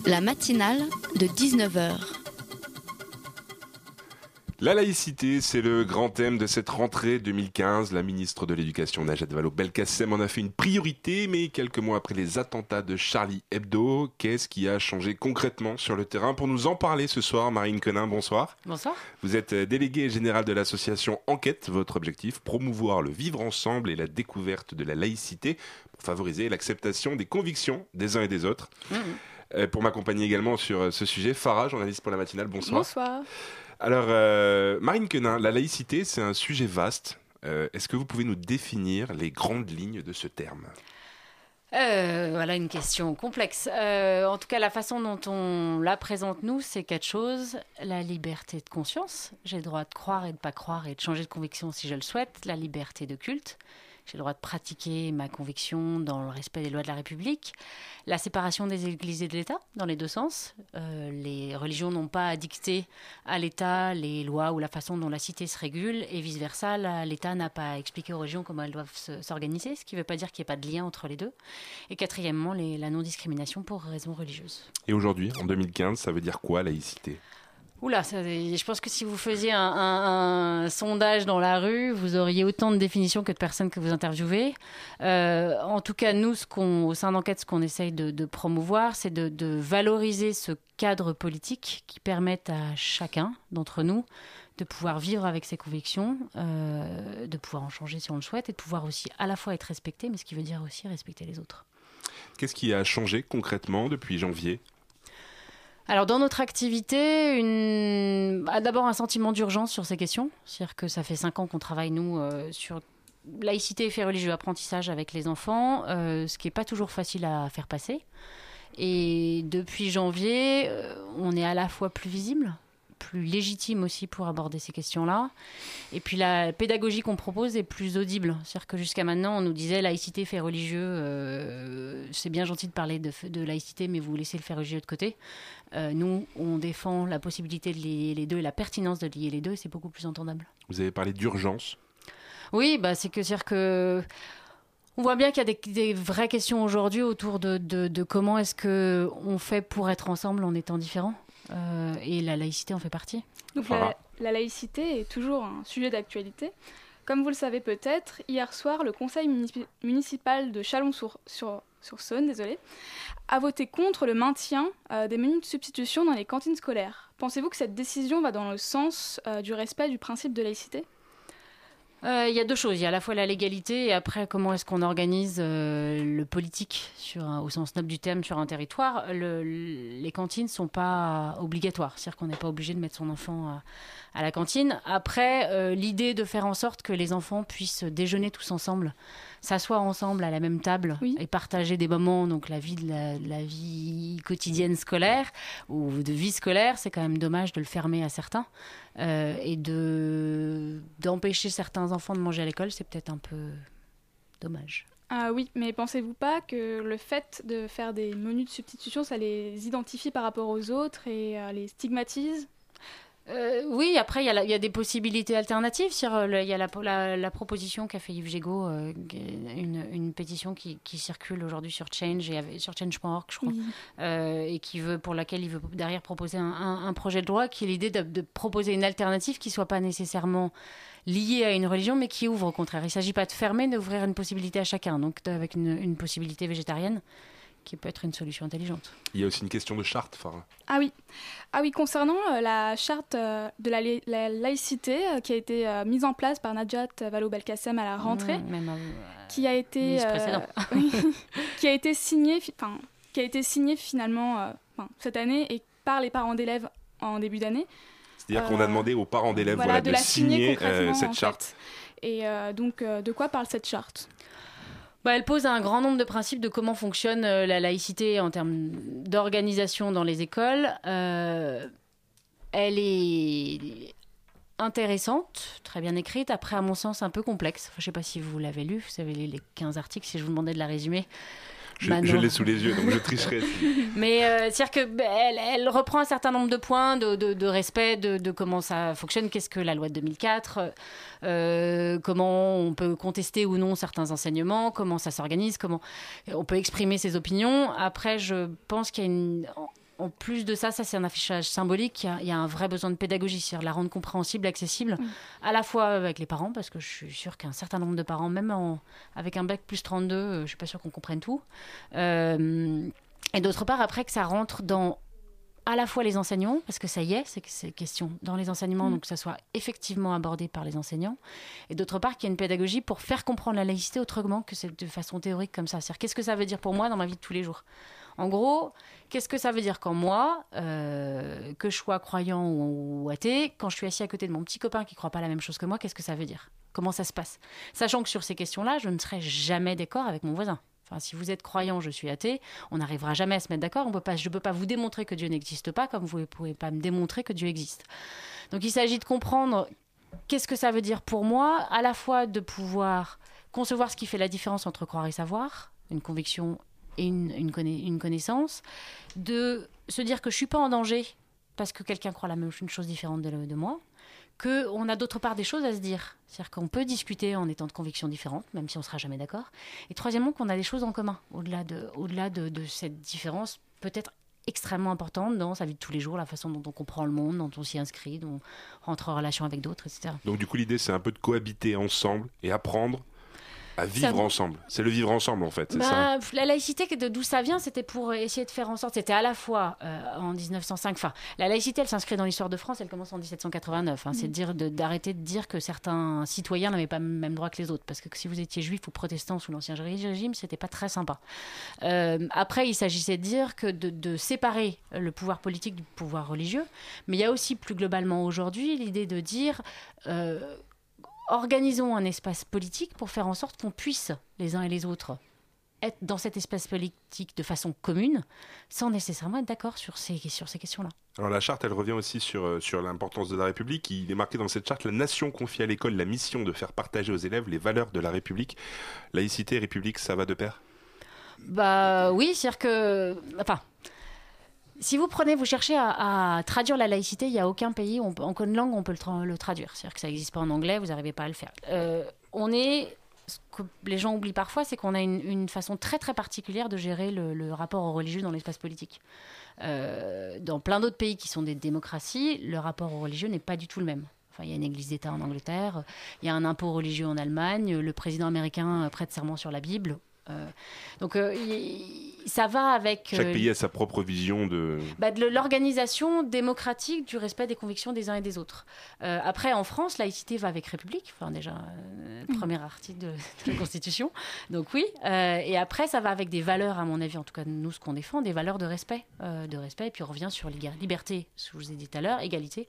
La matinale de 19h.
La laïcité, c'est le grand thème de cette rentrée 2015. La ministre de l'Éducation, Najat Vallaud-Belkacem, en a fait une priorité, mais quelques mois après les attentats de Charlie Hebdo, qu'est-ce qui a changé concrètement sur le terrain Pour nous en parler ce soir, Marine Conin, bonsoir.
Bonsoir.
Vous êtes euh, déléguée générale de l'association Enquête. Votre objectif, promouvoir le vivre ensemble et la découverte de la laïcité pour favoriser l'acceptation des convictions des uns et des autres. Euh, Pour m'accompagner également sur euh, ce sujet, Farah, journaliste pour la matinale, bonsoir.
Bonsoir.
Alors, euh, Marine Quenin, la laïcité, c'est un sujet vaste. Euh, Est-ce que vous pouvez nous définir les grandes lignes de ce terme?
Euh, voilà une question complexe. En tout cas, la façon dont on la présente, nous, c'est quatre choses. La liberté de conscience. J'ai le droit de croire et de pas croire et de changer de conviction si je le souhaite. La liberté de culte. J'ai le droit de pratiquer ma conviction dans le respect des lois de la République. La séparation des églises et de l'État, dans les deux sens. Euh, les religions n'ont pas à dicter à l'État les lois ou la façon dont la cité se régule, et vice-versa, l'État n'a pas à expliquer aux régions comment elles doivent se- s'organiser, ce qui ne veut pas dire qu'il n'y ait pas de lien entre les deux. Et quatrièmement, la non-discrimination pour raisons religieuses.
Et aujourd'hui, en 2015, ça veut dire quoi laïcité?
Oula, ça, je pense que si vous faisiez un, sondage dans la rue, vous auriez autant de définitions que de personnes que vous interviewez. Euh, en tout cas, nous, au sein d'enquête, ce qu'on essaye de, promouvoir, c'est de, de valoriser ce cadre politique qui permette à chacun d'entre nous de pouvoir vivre avec ses convictions, euh, de pouvoir en changer si on le souhaite, et de pouvoir aussi à la fois être respecté, mais ce qui veut dire aussi respecter les autres.
Qu'est-ce qui a changé concrètement depuis janvier?
Alors dans notre activité, une... ah, d'abord un sentiment d'urgence sur ces questions. C'est-à-dire que ça fait cinq ans qu'on travaille, nous, euh, sur laïcité et fait religieux apprentissage avec les enfants, euh, ce qui n'est pas toujours facile à faire passer. Et depuis janvier, euh, on est à la fois plus visible, plus légitime aussi pour aborder ces questions-là. Et puis la pédagogie qu'on propose est plus audible. C'est-à-dire que jusqu'à maintenant, on nous disait laïcité, fait religieux, euh, c'est bien gentil de parler de, de laïcité, mais vous laissez le fait religieux de côté. Euh, nous, on défend la possibilité de lier les deux et la pertinence de lier les deux, et c'est beaucoup plus entendable.
Vous avez parlé d'urgence.
Oui, bah, c'est que c'est-à-dire que on voit bien qu'il y a des, des vraies questions aujourd'hui autour de, de- de comment est-ce que on fait pour être ensemble en étant différents. Euh, et la laïcité en fait partie.
Donc la, la laïcité est toujours un sujet d'actualité. Comme vous le savez peut-être, hier soir, le conseil munici- municipal de Chalon-sur sur Saône, désolé, a voté contre le maintien euh, des menus de substitution dans les cantines scolaires. Pensez-vous que cette décision va dans le sens euh, du respect du principe de laïcité?
Euh, Il y a deux choses. Il y a à la fois la légalité et après comment est-ce qu'on organise euh, le politique au sens noble du terme sur un territoire. Le- les cantines ne sont pas obligatoires. C'est-à-dire qu'on n'est pas obligé de mettre son enfant à, à la cantine. Après, euh, l'idée de faire en sorte que les enfants puissent déjeuner tous ensemble, s'asseoir ensemble à la même table et partager des moments, donc la vie de la, vie quotidienne scolaire ou de vie scolaire, c'est quand même dommage de le fermer à certains. Euh, et de d'empêcher certains enfants de manger à l'école, c'est peut-être un peu dommage.
Ah oui, mais pensez-vous pas que le fait de faire des menus de substitution, ça les identifie par rapport aux autres et euh, les stigmatise?
Euh, oui, après, il y, a y des possibilités alternatives. Euh, Il y a la, la- la proposition qu'a fait Yves Gégaud, euh, une, une pétition qui, qui circule aujourd'hui sur Change, et sur change.org, je crois,
Oui.
euh, et qui veut, pour laquelle il veut derrière proposer un, un- un projet de loi qui est l'idée de, de proposer une alternative qui soit pas nécessairement liée à une religion, mais qui ouvre au contraire. Il ne s'agit pas de fermer, d'ouvrir une possibilité à chacun, donc avec une, une possibilité végétarienne qui peut être une solution intelligente.
Il y a aussi une question de charte, Farah.
Ah oui, ah oui concernant euh, la charte euh, de la, laïcité euh, qui a été euh, mise en place par Najat Vallaud-Belkacem à la rentrée,
Mmh, même
qui a été *laughs* qui a été signée, qui a été signée finalement euh, cette année et par les parents d'élèves en début d'année.
C'est-à-dire qu'on a demandé aux parents d'élèves
Voilà,
voilà,
de
de,
la signer
euh, cette
fait.
charte.
Et euh, donc, euh, de quoi parle cette charte?
Bah, elle pose un grand nombre de principes de comment fonctionne euh, la laïcité en termes d'organisation dans les écoles. Euh, elle est intéressante, très bien écrite, après à mon sens un peu complexe. Je ne sais pas si vous l'avez lu, vous avez les les 15 articles, si je vous demandais de la résumer.
Je,
Bah
je l'ai sous les yeux, donc je tricherai. *laughs*
Mais euh, c'est-à-dire que bah, elle, elle reprend un certain nombre de points de, de- de respect de, de comment ça fonctionne, qu'est-ce que la loi de 2004, euh, comment on peut contester ou non certains enseignements, comment ça s'organise, comment on peut exprimer ses opinions. Après, je pense qu'il y a une... en- plus de ça, ça c'est un affichage symbolique. Il y, a, il y a un vrai besoin de pédagogie, c'est-à-dire la rendre compréhensible, accessible, à la fois avec les parents, parce que je suis sûre qu'un certain nombre de parents, même en- avec un bac plus 32, euh, je suis pas sûre qu'on comprenne tout. Euh, et d'autre part, après que ça rentre dans à la fois les enseignants, parce que ça y est, c'est que c'est question dans les enseignements,
Mm.
donc que ça soit effectivement abordé par les enseignants, et d'autre part qu'il y a une pédagogie pour faire comprendre la laïcité autrement que c'est de façon théorique comme ça. C'est-à-dire qu'est-ce que ça veut dire pour moi dans ma vie de tous les jours? En gros, qu'est-ce que ça veut dire quand moi, euh, que je sois croyant ou, ou athée, quand je suis assis à côté de mon petit copain qui ne croit pas la même chose que moi, qu'est-ce que ça veut dire? Comment ça se passe? Sachant que sur ces questions-là, je ne serai jamais d'accord avec mon voisin. Si vous êtes croyant, je suis athée, on n'arrivera jamais à se mettre d'accord. On peut pas, je ne peux pas vous démontrer que Dieu n'existe pas, comme vous ne pouvez pas me démontrer que Dieu existe. Donc il s'agit de comprendre qu'est-ce que ça veut dire pour moi, à la fois de pouvoir concevoir ce qui fait la différence entre croire et savoir, une conviction et une, une conna- une connaissance, de se dire que je suis pas en danger parce que quelqu'un croit la même une chose différente de moi, que on a d'autre part des choses à se dire. C'est-à-dire qu'on peut discuter en étant de convictions différentes, même si on sera jamais d'accord. Et troisièmement, qu'on a des choses en commun, au-delà de, au-delà de, de cette différence peut-être extrêmement importante dans sa vie de tous les jours, la façon dont on comprend le monde, dont on s'y inscrit, dont on rentre en relation avec d'autres, etc.
Donc du coup, l'idée, c'est un peu de cohabiter ensemble et apprendre à vivre
Ça-
ensemble. C'est le vivre ensemble, en fait, ça
Bah, la laïcité, de d'où ça vient, c'était pour essayer de faire en sorte. C'était à la fois euh, en 1905. Enfin, la laïcité, elle s'inscrit dans l'histoire de France. Elle commence en 1789. hein, C'est de dire de- d'arrêter de, dire que certains citoyens n'avaient pas le même droit que les autres, parce que si vous étiez juif ou protestant sous l'ancien régime, c'était pas très sympa. Euh, après, il s'agissait de dire que de, de séparer le pouvoir politique du pouvoir religieux, mais il y a aussi plus globalement aujourd'hui l'idée de dire euh, organisons un espace politique pour faire en sorte qu'on puisse, les uns et les autres, être dans cet espace politique de façon commune, sans nécessairement être d'accord sur ces, sur ces questions-là.
Alors la charte, elle revient aussi sur, euh, sur l'importance de la République. Il est marqué dans cette charte, la nation confie à l'école la mission de faire partager aux élèves les valeurs de la République. Laïcité et République, ça va de pair?
Bah oui, c'est-à-dire que... Enfin, si vous prenez, vous cherchez à, traduire la laïcité, il n'y a aucun pays, on peut- en langue on peut le, tra- le traduire. C'est-à-dire que ça n'existe pas en anglais, vous n'arrivez pas à le faire. Euh, on est... Ce que les gens oublient parfois, c'est qu'on a une, façon très très particulière de gérer le, rapport au religieux dans l'espace politique. Euh, dans plein d'autres pays qui sont des démocraties, le rapport au religieux n'est pas du tout le même. Enfin, il y a une église d'État en Angleterre, il y a un impôt religieux en Allemagne, le président américain prête serment sur la Bible.
Euh, donc il- ça va avec
Chaque
euh,
pays a sa propre vision de.
bah, de l'organisation démocratique du respect des convictions des uns et des autres. Euh, après, en France, laïcité va avec République, enfin déjà, euh, le
Mm.
premier article de, *laughs* de la Constitution. Donc oui, Euh, et après, ça va avec des valeurs, à mon avis, en tout cas nous, ce qu'on défend, des valeurs de respect. euh, de respect, et puis on revient sur les liberté, ce que je vous ai dit tout à l'heure, égalité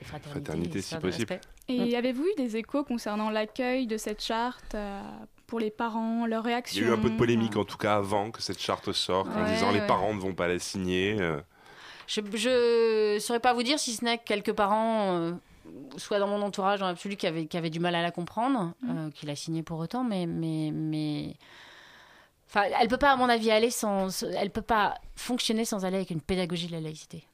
et fraternité.
Si possible.
respect.
Et avez-vous eu des échos concernant l'accueil de cette charte euh, pour les parents, leurs
Il y a eu un peu de polémique, en tout cas, avant que cette charte sorte, en
Ouais,
disant les parents ne vont pas la signer. euh.
Je ne saurais pas vous dire si ce n'est que quelques parents, euh, soit dans mon entourage dans l'absolu, qui avaient, qui avaient du mal à la comprendre, euh, qui l'a signé pour autant, mais. mais, mais... Enfin, elle peut pas, à mon avis, aller sans. Elle peut pas fonctionner sans aller avec une pédagogie de la laïcité.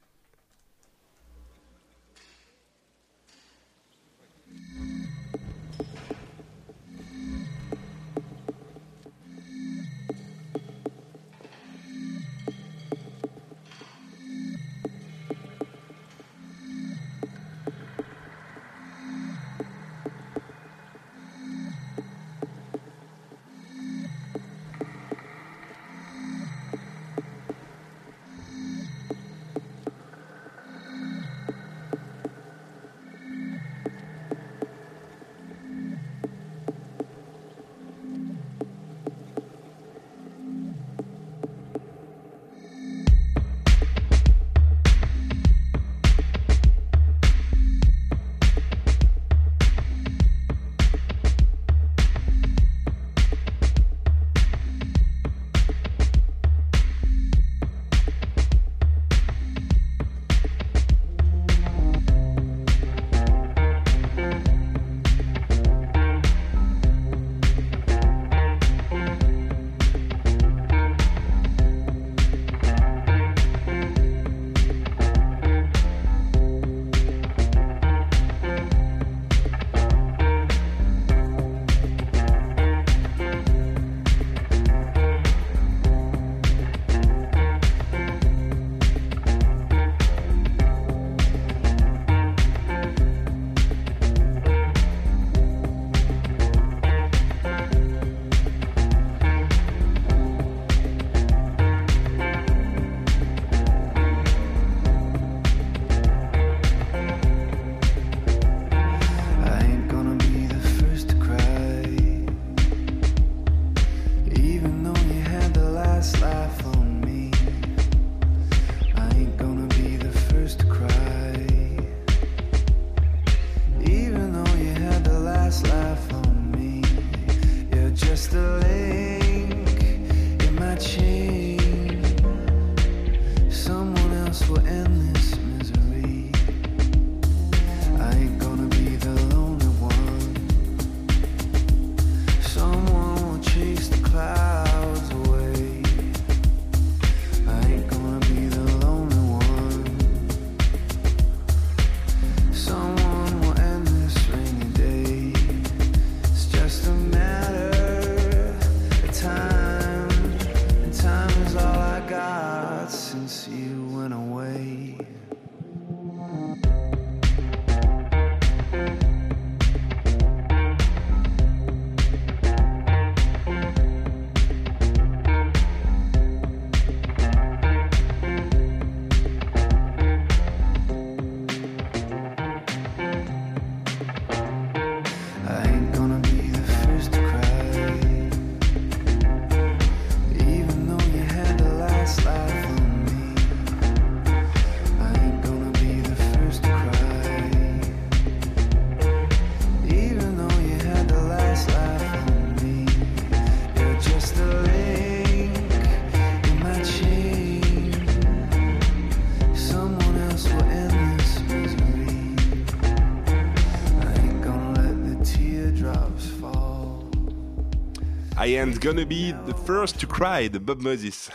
Ain't gonna be the first to cry
de Bob Moses.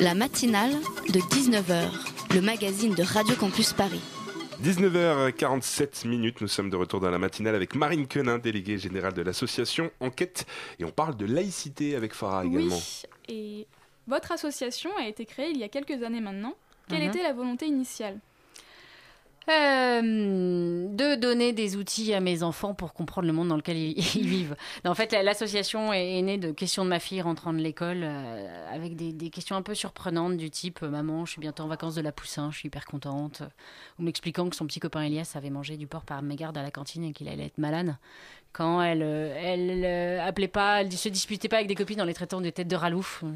La matinale de 19h, le magazine de Radio Campus Paris.
19h47 minutes, nous sommes de retour dans la matinale avec Marine Quenin, déléguée générale de l'association Enquête, et on parle de laïcité avec Farah également.
Oui, et votre association a été créée il y a quelques années maintenant. Quelle
Mhm.
était la volonté initiale?
Euh, de donner des outils à mes enfants pour comprendre le monde dans lequel ils, *laughs* vivent. En fait, la- l'association est, est née de questions de ma fille rentrant de l'école euh, avec des, des questions un peu surprenantes du type euh, Maman, je suis bientôt en vacances de la Poussin, je suis hyper contente. Ou m'expliquant que son petit copain Elias avait mangé du porc par mégarde à la cantine et qu'il allait être malade. Quand elle, euh, elle euh, appelait pas, elle se disputait pas avec des copines en les traitant de têtes de ralouf. Euh,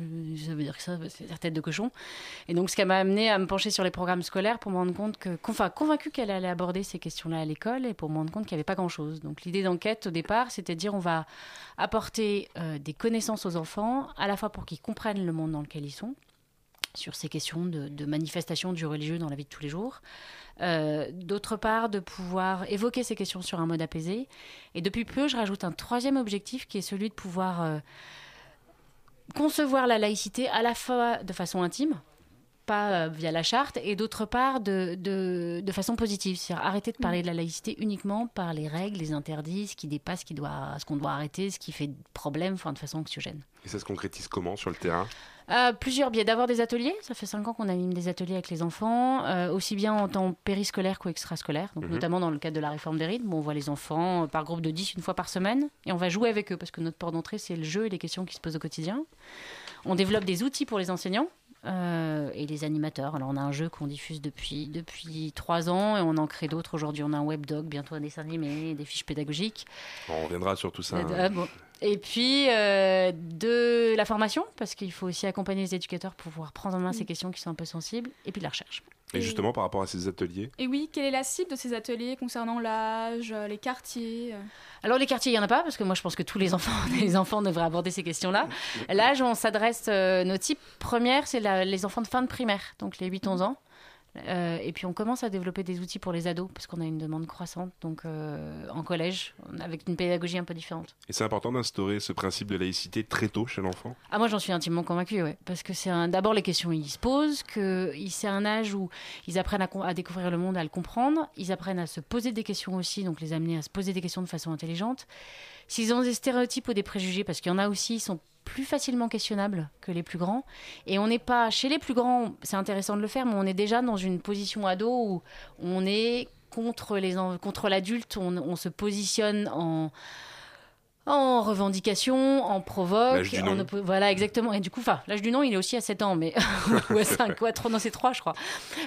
Ça veut dire que ça, c'est-à-dire tête de cochon. Et donc, ce qui m'a amené à me pencher sur les programmes scolaires pour me rendre compte que, enfin, convaincu qu'elle allait aborder ces questions-là à l'école et pour me rendre compte qu'il n'y avait pas grand-chose. Donc, l'idée d'enquête au départ, c'était de dire on va apporter des connaissances aux enfants, à la fois pour qu'ils comprennent le monde dans lequel ils sont, sur ces questions de, de manifestation du religieux dans la vie de tous les jours. Euh, D'autre part, de pouvoir évoquer ces questions sur un mode apaisé. Et depuis peu, je rajoute un troisième objectif qui est celui de pouvoir euh, concevoir la laïcité à la fois de façon intime, pas euh, via la charte, et d'autre part de, de, de façon positive. C'est-à-dire arrêter de parler de la laïcité uniquement par les règles, les interdits, ce qui dépasse, ce qui doit- ce qu'on doit arrêter, ce qui fait problème, enfin, de façon anxiogène.
Et ça se concrétise comment sur le terrain?
Euh, plusieurs biais. D'abord des ateliers. Ça fait cinq ans qu'on anime des ateliers avec les enfants, euh, aussi bien en temps périscolaire qu'extrascolaire. Donc
Mhm.
notamment dans le cadre de la réforme des rythmes, on voit les enfants euh, par groupe de 10 une fois par semaine et on va jouer avec eux parce que notre port d'entrée c'est le jeu et les questions qui se posent au quotidien. On développe des outils pour les enseignants. Euh, et les animateurs. Alors on a un jeu qu'on diffuse depuis depuis trois ans et on en crée d'autres. Aujourd'hui on a un webdoc, bientôt un dessin animé, des fiches pédagogiques.
On reviendra sur tout ça. hein.
Ah, bon. Et puis euh, de la formation, parce qu'il faut aussi accompagner les éducateurs pour pouvoir prendre en main ces questions qui sont un peu sensibles, et puis de la recherche.
Et justement, par rapport à ces ateliers,
Et oui, quelle est la cible de ces ateliers concernant l'âge, euh, les quartiers euh
Alors les quartiers, il n'y en a pas, parce que moi je pense que tous les enfants, *laughs* les enfants devraient aborder ces questions-là. L'âge, on s'adresse, euh, nos types premières, c'est les enfants de fin de primaire, donc les 8-11 ans. Euh, et puis on commence à développer des outils pour les ados, parce qu'on a une demande croissante, donc euh, en collège, avec une pédagogie un peu différente.
et c'est important d'instaurer ce principe de laïcité très tôt chez l'enfant?
Ah moi j'en suis intimement convaincue, ouais. parce que c'est un- d'abord les questions ils se posent, que c'est un âge où ils apprennent à, à découvrir le monde, à le comprendre, ils apprennent à se poser des questions aussi, donc les amener à se poser des questions de façon intelligente. S'ils ont des stéréotypes ou des préjugés, parce qu'il y en a aussi, ils sont plus facilement questionnables que les plus grands. Et on n'est pas, chez les plus grands, c'est intéressant de le faire, mais on est déjà dans une position ado où on est contre l'adulte, on se positionne en en revendication, en provoque,
L'âge du
en
non.
oppo- voilà exactement. Et du coup, enfin, l'âge du non, il est aussi à 7 ans, mais *laughs* ou à 5, ou à 3, non, c'est 3, je crois.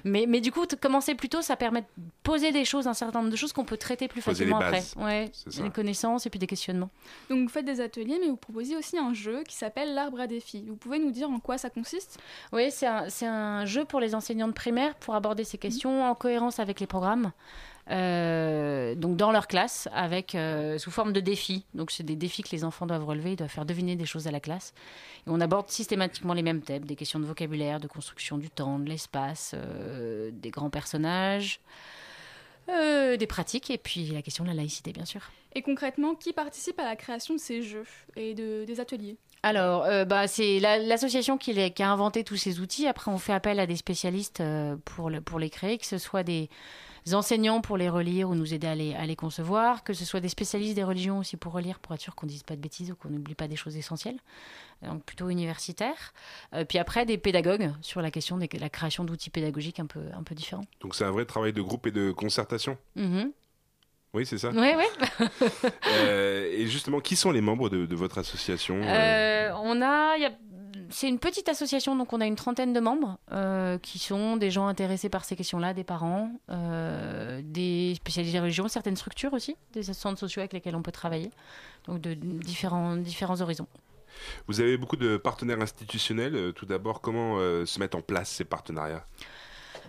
Mais, mais du coup, commencer plus tôt, ça permet de poser des choses, un certain nombre de choses qu'on peut traiter plus
Poser
facilement
les
après. Ouais,
c'est ça.
les connaissances et puis des questionnements.
Donc vous faites des ateliers, mais vous proposez aussi un jeu qui s'appelle l'arbre à défis. Vous pouvez nous dire en quoi ça consiste?
Oui, c'est un, c'est un jeu pour les enseignants de primaire pour aborder ces questions en cohérence avec les programmes. Euh, donc dans leur classe, avec euh, sous forme de défis. Donc c'est des défis que les enfants doivent relever, ils doivent faire deviner des choses à la classe. Et on aborde systématiquement les mêmes thèmes, des questions de vocabulaire, de construction du temps, de l'espace, euh, des grands personnages, euh, des pratiques, et puis la question de la laïcité, bien sûr.
Et concrètement, qui participe à la création de ces jeux et de, des ateliers?
Alors, euh, bah, c'est la- l'association qui, a inventé tous ces outils. Après, on fait appel à des spécialistes euh, pour, le- pour les créer, que ce soit des enseignants pour les relire ou nous aider à les, à les concevoir, que ce soit des spécialistes des religions aussi pour relire, pour être sûr qu'on ne dise pas de bêtises ou qu'on n'oublie pas des choses essentielles, donc plutôt universitaires. Euh, puis après, des pédagogues sur la question de la création d'outils pédagogiques un peu, un peu différents.
Donc c'est un vrai travail de groupe et de concertation?
Mhm.
Oui, c'est ça.
Oui, oui.
Euh, et justement, qui sont les membres de, de votre association euh,
on a, il y a- c'est une petite association, donc on a une trentaine de membres euh, qui sont des gens intéressés par ces questions-là, des parents, euh, des spécialistes des religions, certaines structures aussi, des centres sociaux avec lesquels on peut travailler, donc de différents, différents horizons.
Vous avez beaucoup de partenaires institutionnels. Euh, Tout d'abord, comment se mettent en place ces partenariats?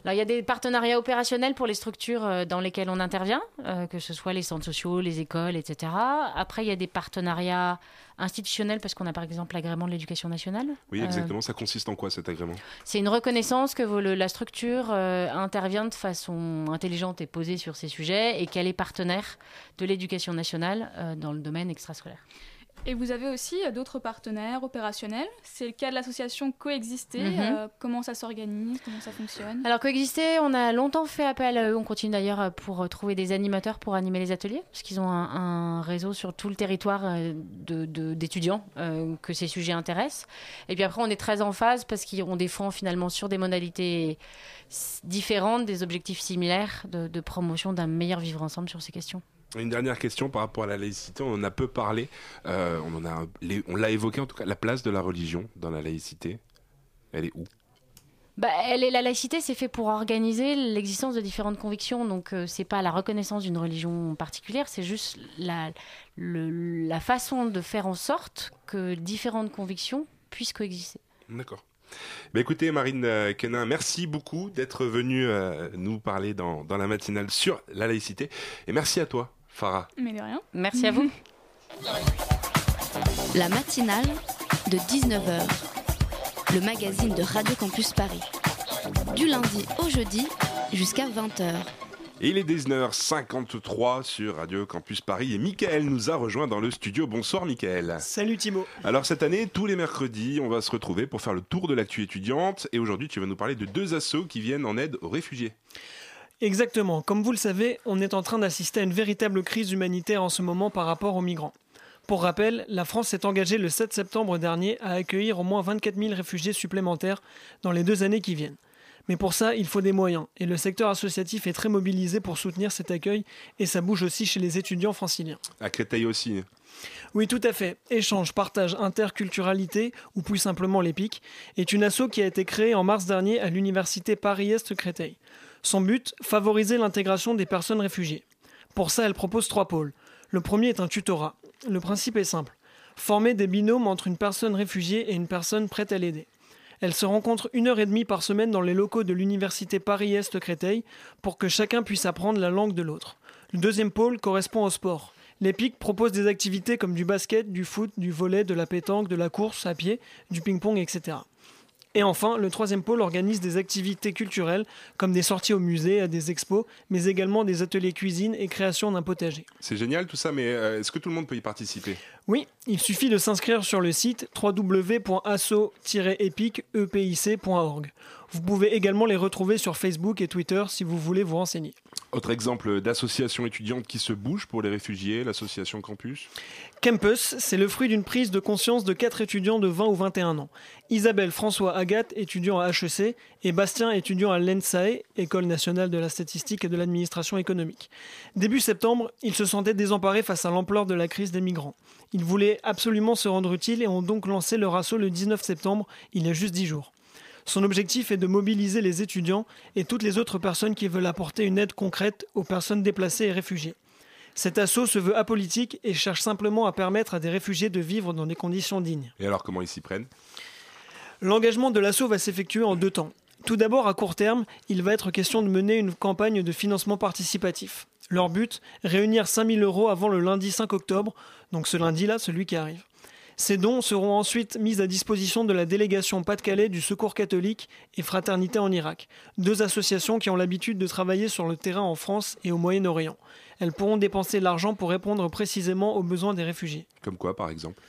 Alors, il y a des partenariats opérationnels pour les structures euh, dans lesquelles on intervient, euh, que ce soit les centres sociaux, les écoles, etc. Après, il y a des partenariats institutionnels parce qu'on a par exemple l'agrément de l'éducation nationale.
Oui,
Euh,
exactement. Ça consiste en quoi cet agrément?
C'est une reconnaissance que le- la structure euh, intervient de façon intelligente et posée sur ces sujets et qu'elle est partenaire de l'éducation nationale dans le domaine extrascolaire.
Et vous avez aussi euh, d'autres partenaires opérationnels. C'est le cas de l'association Coexister.
Mhm.
Euh, comment ça s'organise? Comment ça fonctionne?
Alors coexister, on a longtemps fait appel à eux, on continue d'ailleurs euh, pour trouver des animateurs pour animer les ateliers, parce qu'ils ont un, un réseau sur tout le territoire de- de- d'étudiants euh, que ces sujets intéressent. Et puis après, on est très en phase parce qu'on défend finalement sur des modalités différentes, des objectifs similaires de, de promotion d'un meilleur vivre ensemble sur ces questions.
Une dernière question par rapport à la laïcité, on en a peu parlé, euh, on en a, les- on l'a évoqué en tout cas, la place de la religion dans la laïcité, elle est où?
Bah, elle est, la laïcité, c'est fait pour organiser l'existence de différentes convictions. Donc, euh, c'est pas la reconnaissance d'une religion particulière, c'est juste la, le- la façon de faire en sorte que différentes convictions puissent coexister.
D'accord. Bah écoutez, Marine euh, Quenin, merci beaucoup d'être venue euh, nous parler dans, dans la matinale sur la laïcité. Et merci à toi, Farah.
Mais de rien.
Merci à vous. *laughs*
La matinale de 19h. Le magazine de Radio Campus Paris. Du lundi au jeudi jusqu'à 20h.
Et il est 19h53 sur Radio Campus Paris et Michael nous a rejoint dans le studio. Bonsoir Michael.
Salut Thibaut.
Alors cette année, tous les mercredis, on va se retrouver pour faire le tour de l'actu étudiante. Et aujourd'hui, tu vas nous parler de deux assos qui viennent en aide aux réfugiés.
Exactement. Comme vous le savez, on est en train d'assister à une véritable crise humanitaire en ce moment par rapport aux migrants. Pour rappel, la France s'est engagée le 7 septembre dernier à accueillir au moins 24 000 réfugiés supplémentaires dans les deux années qui viennent. Mais pour ça, il faut des moyens, et le secteur associatif est très mobilisé pour soutenir cet accueil, et ça bouge aussi chez les étudiants franciliens.
À Créteil aussi.
Oui, tout à fait. Échange, partage, interculturalité, ou plus simplement l'EPIC, est une asso qui a été créée en mars dernier à l'université Paris-Est Créteil. Son but, favoriser l'intégration des personnes réfugiées. Pour ça, elle propose trois pôles. Le premier est un tutorat. Le principe est simple. Former des binômes entre une personne réfugiée et une personne prête à l'aider. Elles se rencontrent une heure et demie par semaine dans les locaux de l'université Paris-Est Créteil pour que chacun puisse apprendre la langue de l'autre. Le deuxième pôle correspond au sport. L'EPIC propose des activités comme du basket, du foot, du volet, de la pétanque, de la course à pied, du ping-pong, etc. Et enfin, le troisième pôle organise des activités culturelles comme des sorties au musée, à des expos, mais également des ateliers cuisine et création d'un potager.
C'est génial tout ça, mais euh, est-ce que tout le monde peut y participer?
Oui, il suffit de s'inscrire sur le site www.asso-epic.org. Vous pouvez également les retrouver sur Facebook et Twitter si vous voulez vous renseigner.
Autre exemple d'association étudiante qui se bouge pour les réfugiés, l'association Campus.
Campus, c'est le fruit d'une prise de conscience de quatre étudiants de 20 ou 21 ans. Isabelle, François, Agathe, étudiants à HEC, et Bastien, étudiant à l'ENSAE, École nationale de la statistique et de l'administration économique. Début septembre, ils se sentaient désemparés face à l'ampleur de la crise des migrants. Ils voulaient absolument se rendre utiles et ont donc lancé leur assaut le 19 septembre, il y a juste 10 jours. Son objectif est de mobiliser les étudiants et toutes les autres personnes qui veulent apporter une aide concrète aux personnes déplacées et réfugiées. Cet assaut se veut apolitique et cherche simplement à permettre à des réfugiés de vivre dans des conditions dignes.
Et alors comment ils s'y prennent?
L'engagement de l'assaut va s'effectuer en deux temps. Tout d'abord, à court terme, il va être question de mener une campagne de financement participatif. Leur but, réunir 5000 euros avant le lundi 5 octobre, donc ce lundi-là, celui qui arrive. Ces dons seront ensuite mis à disposition de la délégation Pas-de-Calais du Secours catholique et Fraternité en Irak, deux associations qui ont l'habitude de travailler sur le terrain en France et au Moyen-Orient. Elles pourront dépenser l'argent pour répondre précisément aux besoins des réfugiés.
Comme quoi par exemple?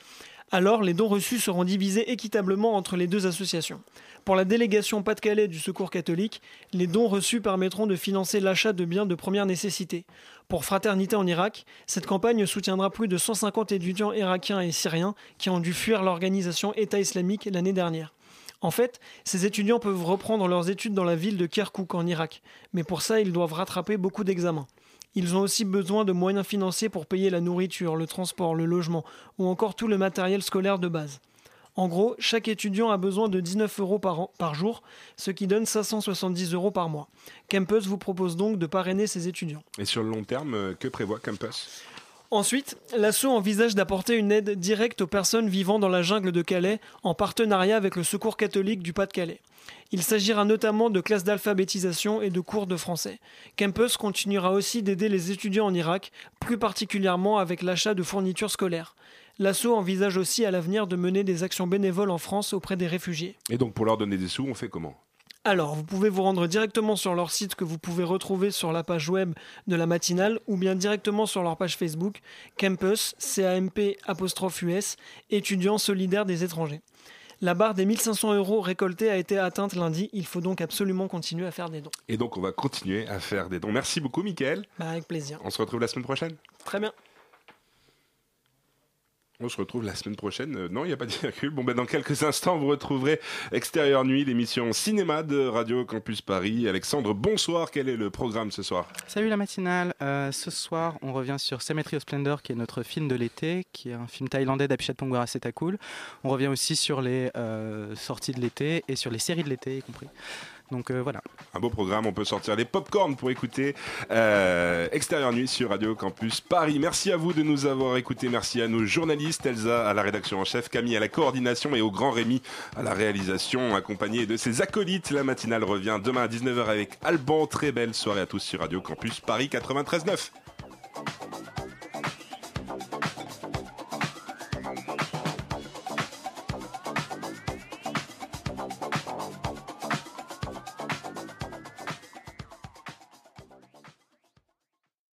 Alors, les dons reçus seront divisés équitablement entre les deux associations. Pour la délégation Pas-de-Calais du Secours catholique, les dons reçus permettront de financer l'achat de biens de première nécessité. Pour Fraternité en Irak, cette campagne soutiendra plus de 150 étudiants irakiens et syriens qui ont dû fuir l'organisation État islamique l'année dernière. En fait, ces étudiants peuvent reprendre leurs études dans la ville de Kirkuk en Irak, mais pour ça, ils doivent rattraper beaucoup d'examens. Ils ont aussi besoin de moyens financiers pour payer la nourriture, le transport, le logement ou encore tout le matériel scolaire de base. En gros, chaque étudiant a besoin de 19 euros par, an- par jour, ce qui donne 570 euros par mois. Campus vous propose donc de parrainer ces étudiants.
Et sur le long terme, euh, que prévoit Campus?
Ensuite, l'assaut envisage d'apporter une aide directe aux personnes vivant dans la jungle de Calais en partenariat avec le Secours catholique du Pas-de-Calais. Il s'agira notamment de classes d'alphabétisation et de cours de français. Campus continuera aussi d'aider les étudiants en Irak, plus particulièrement avec l'achat de fournitures scolaires. L'assaut envisage aussi à l'avenir de mener des actions bénévoles en France auprès des réfugiés.
Et donc pour leur donner des sous, on fait comment?
Alors, vous pouvez vous rendre directement sur leur site que vous pouvez retrouver sur la page web de la matinale ou bien directement sur leur page Facebook Campus, C-A-M-P apostrophe US, étudiants solidaires des étrangers. La barre des 1500 euros récoltés a été atteinte lundi. Il faut donc absolument continuer à faire des dons.
Et donc, on va continuer à faire des dons. Merci beaucoup, Mickaël.
Bah, avec plaisir.
On se retrouve la semaine prochaine.
Très bien.
On se retrouve la semaine prochaine. Euh, non, il n'y a pas de circule. Bon, ben, dans quelques instants, vous retrouverez Extérieur Nuit, l'émission cinéma de Radio Campus Paris. Alexandre, bonsoir. Quel est le programme ce soir?
Salut la matinale. Euh, ce soir, on revient sur Cemetery of Splendor, qui est notre film de l'été, qui est un film thaïlandais d'Apichat Pongwara Setakul. On revient aussi sur les euh, sorties de l'été et sur les séries de l'été, y compris. Donc euh, voilà.
Un beau programme, on peut sortir les popcorn pour écouter euh, Extérieur Nuit sur Radio Campus Paris. Merci à vous de nous avoir écoutés, merci à nos journalistes, Elsa à la rédaction en chef, Camille à la coordination et au grand Rémi à la réalisation, accompagné de ses acolytes. La matinale revient demain à 19h avec Alban. Très belle soirée à tous sur Radio Campus Paris 93.9.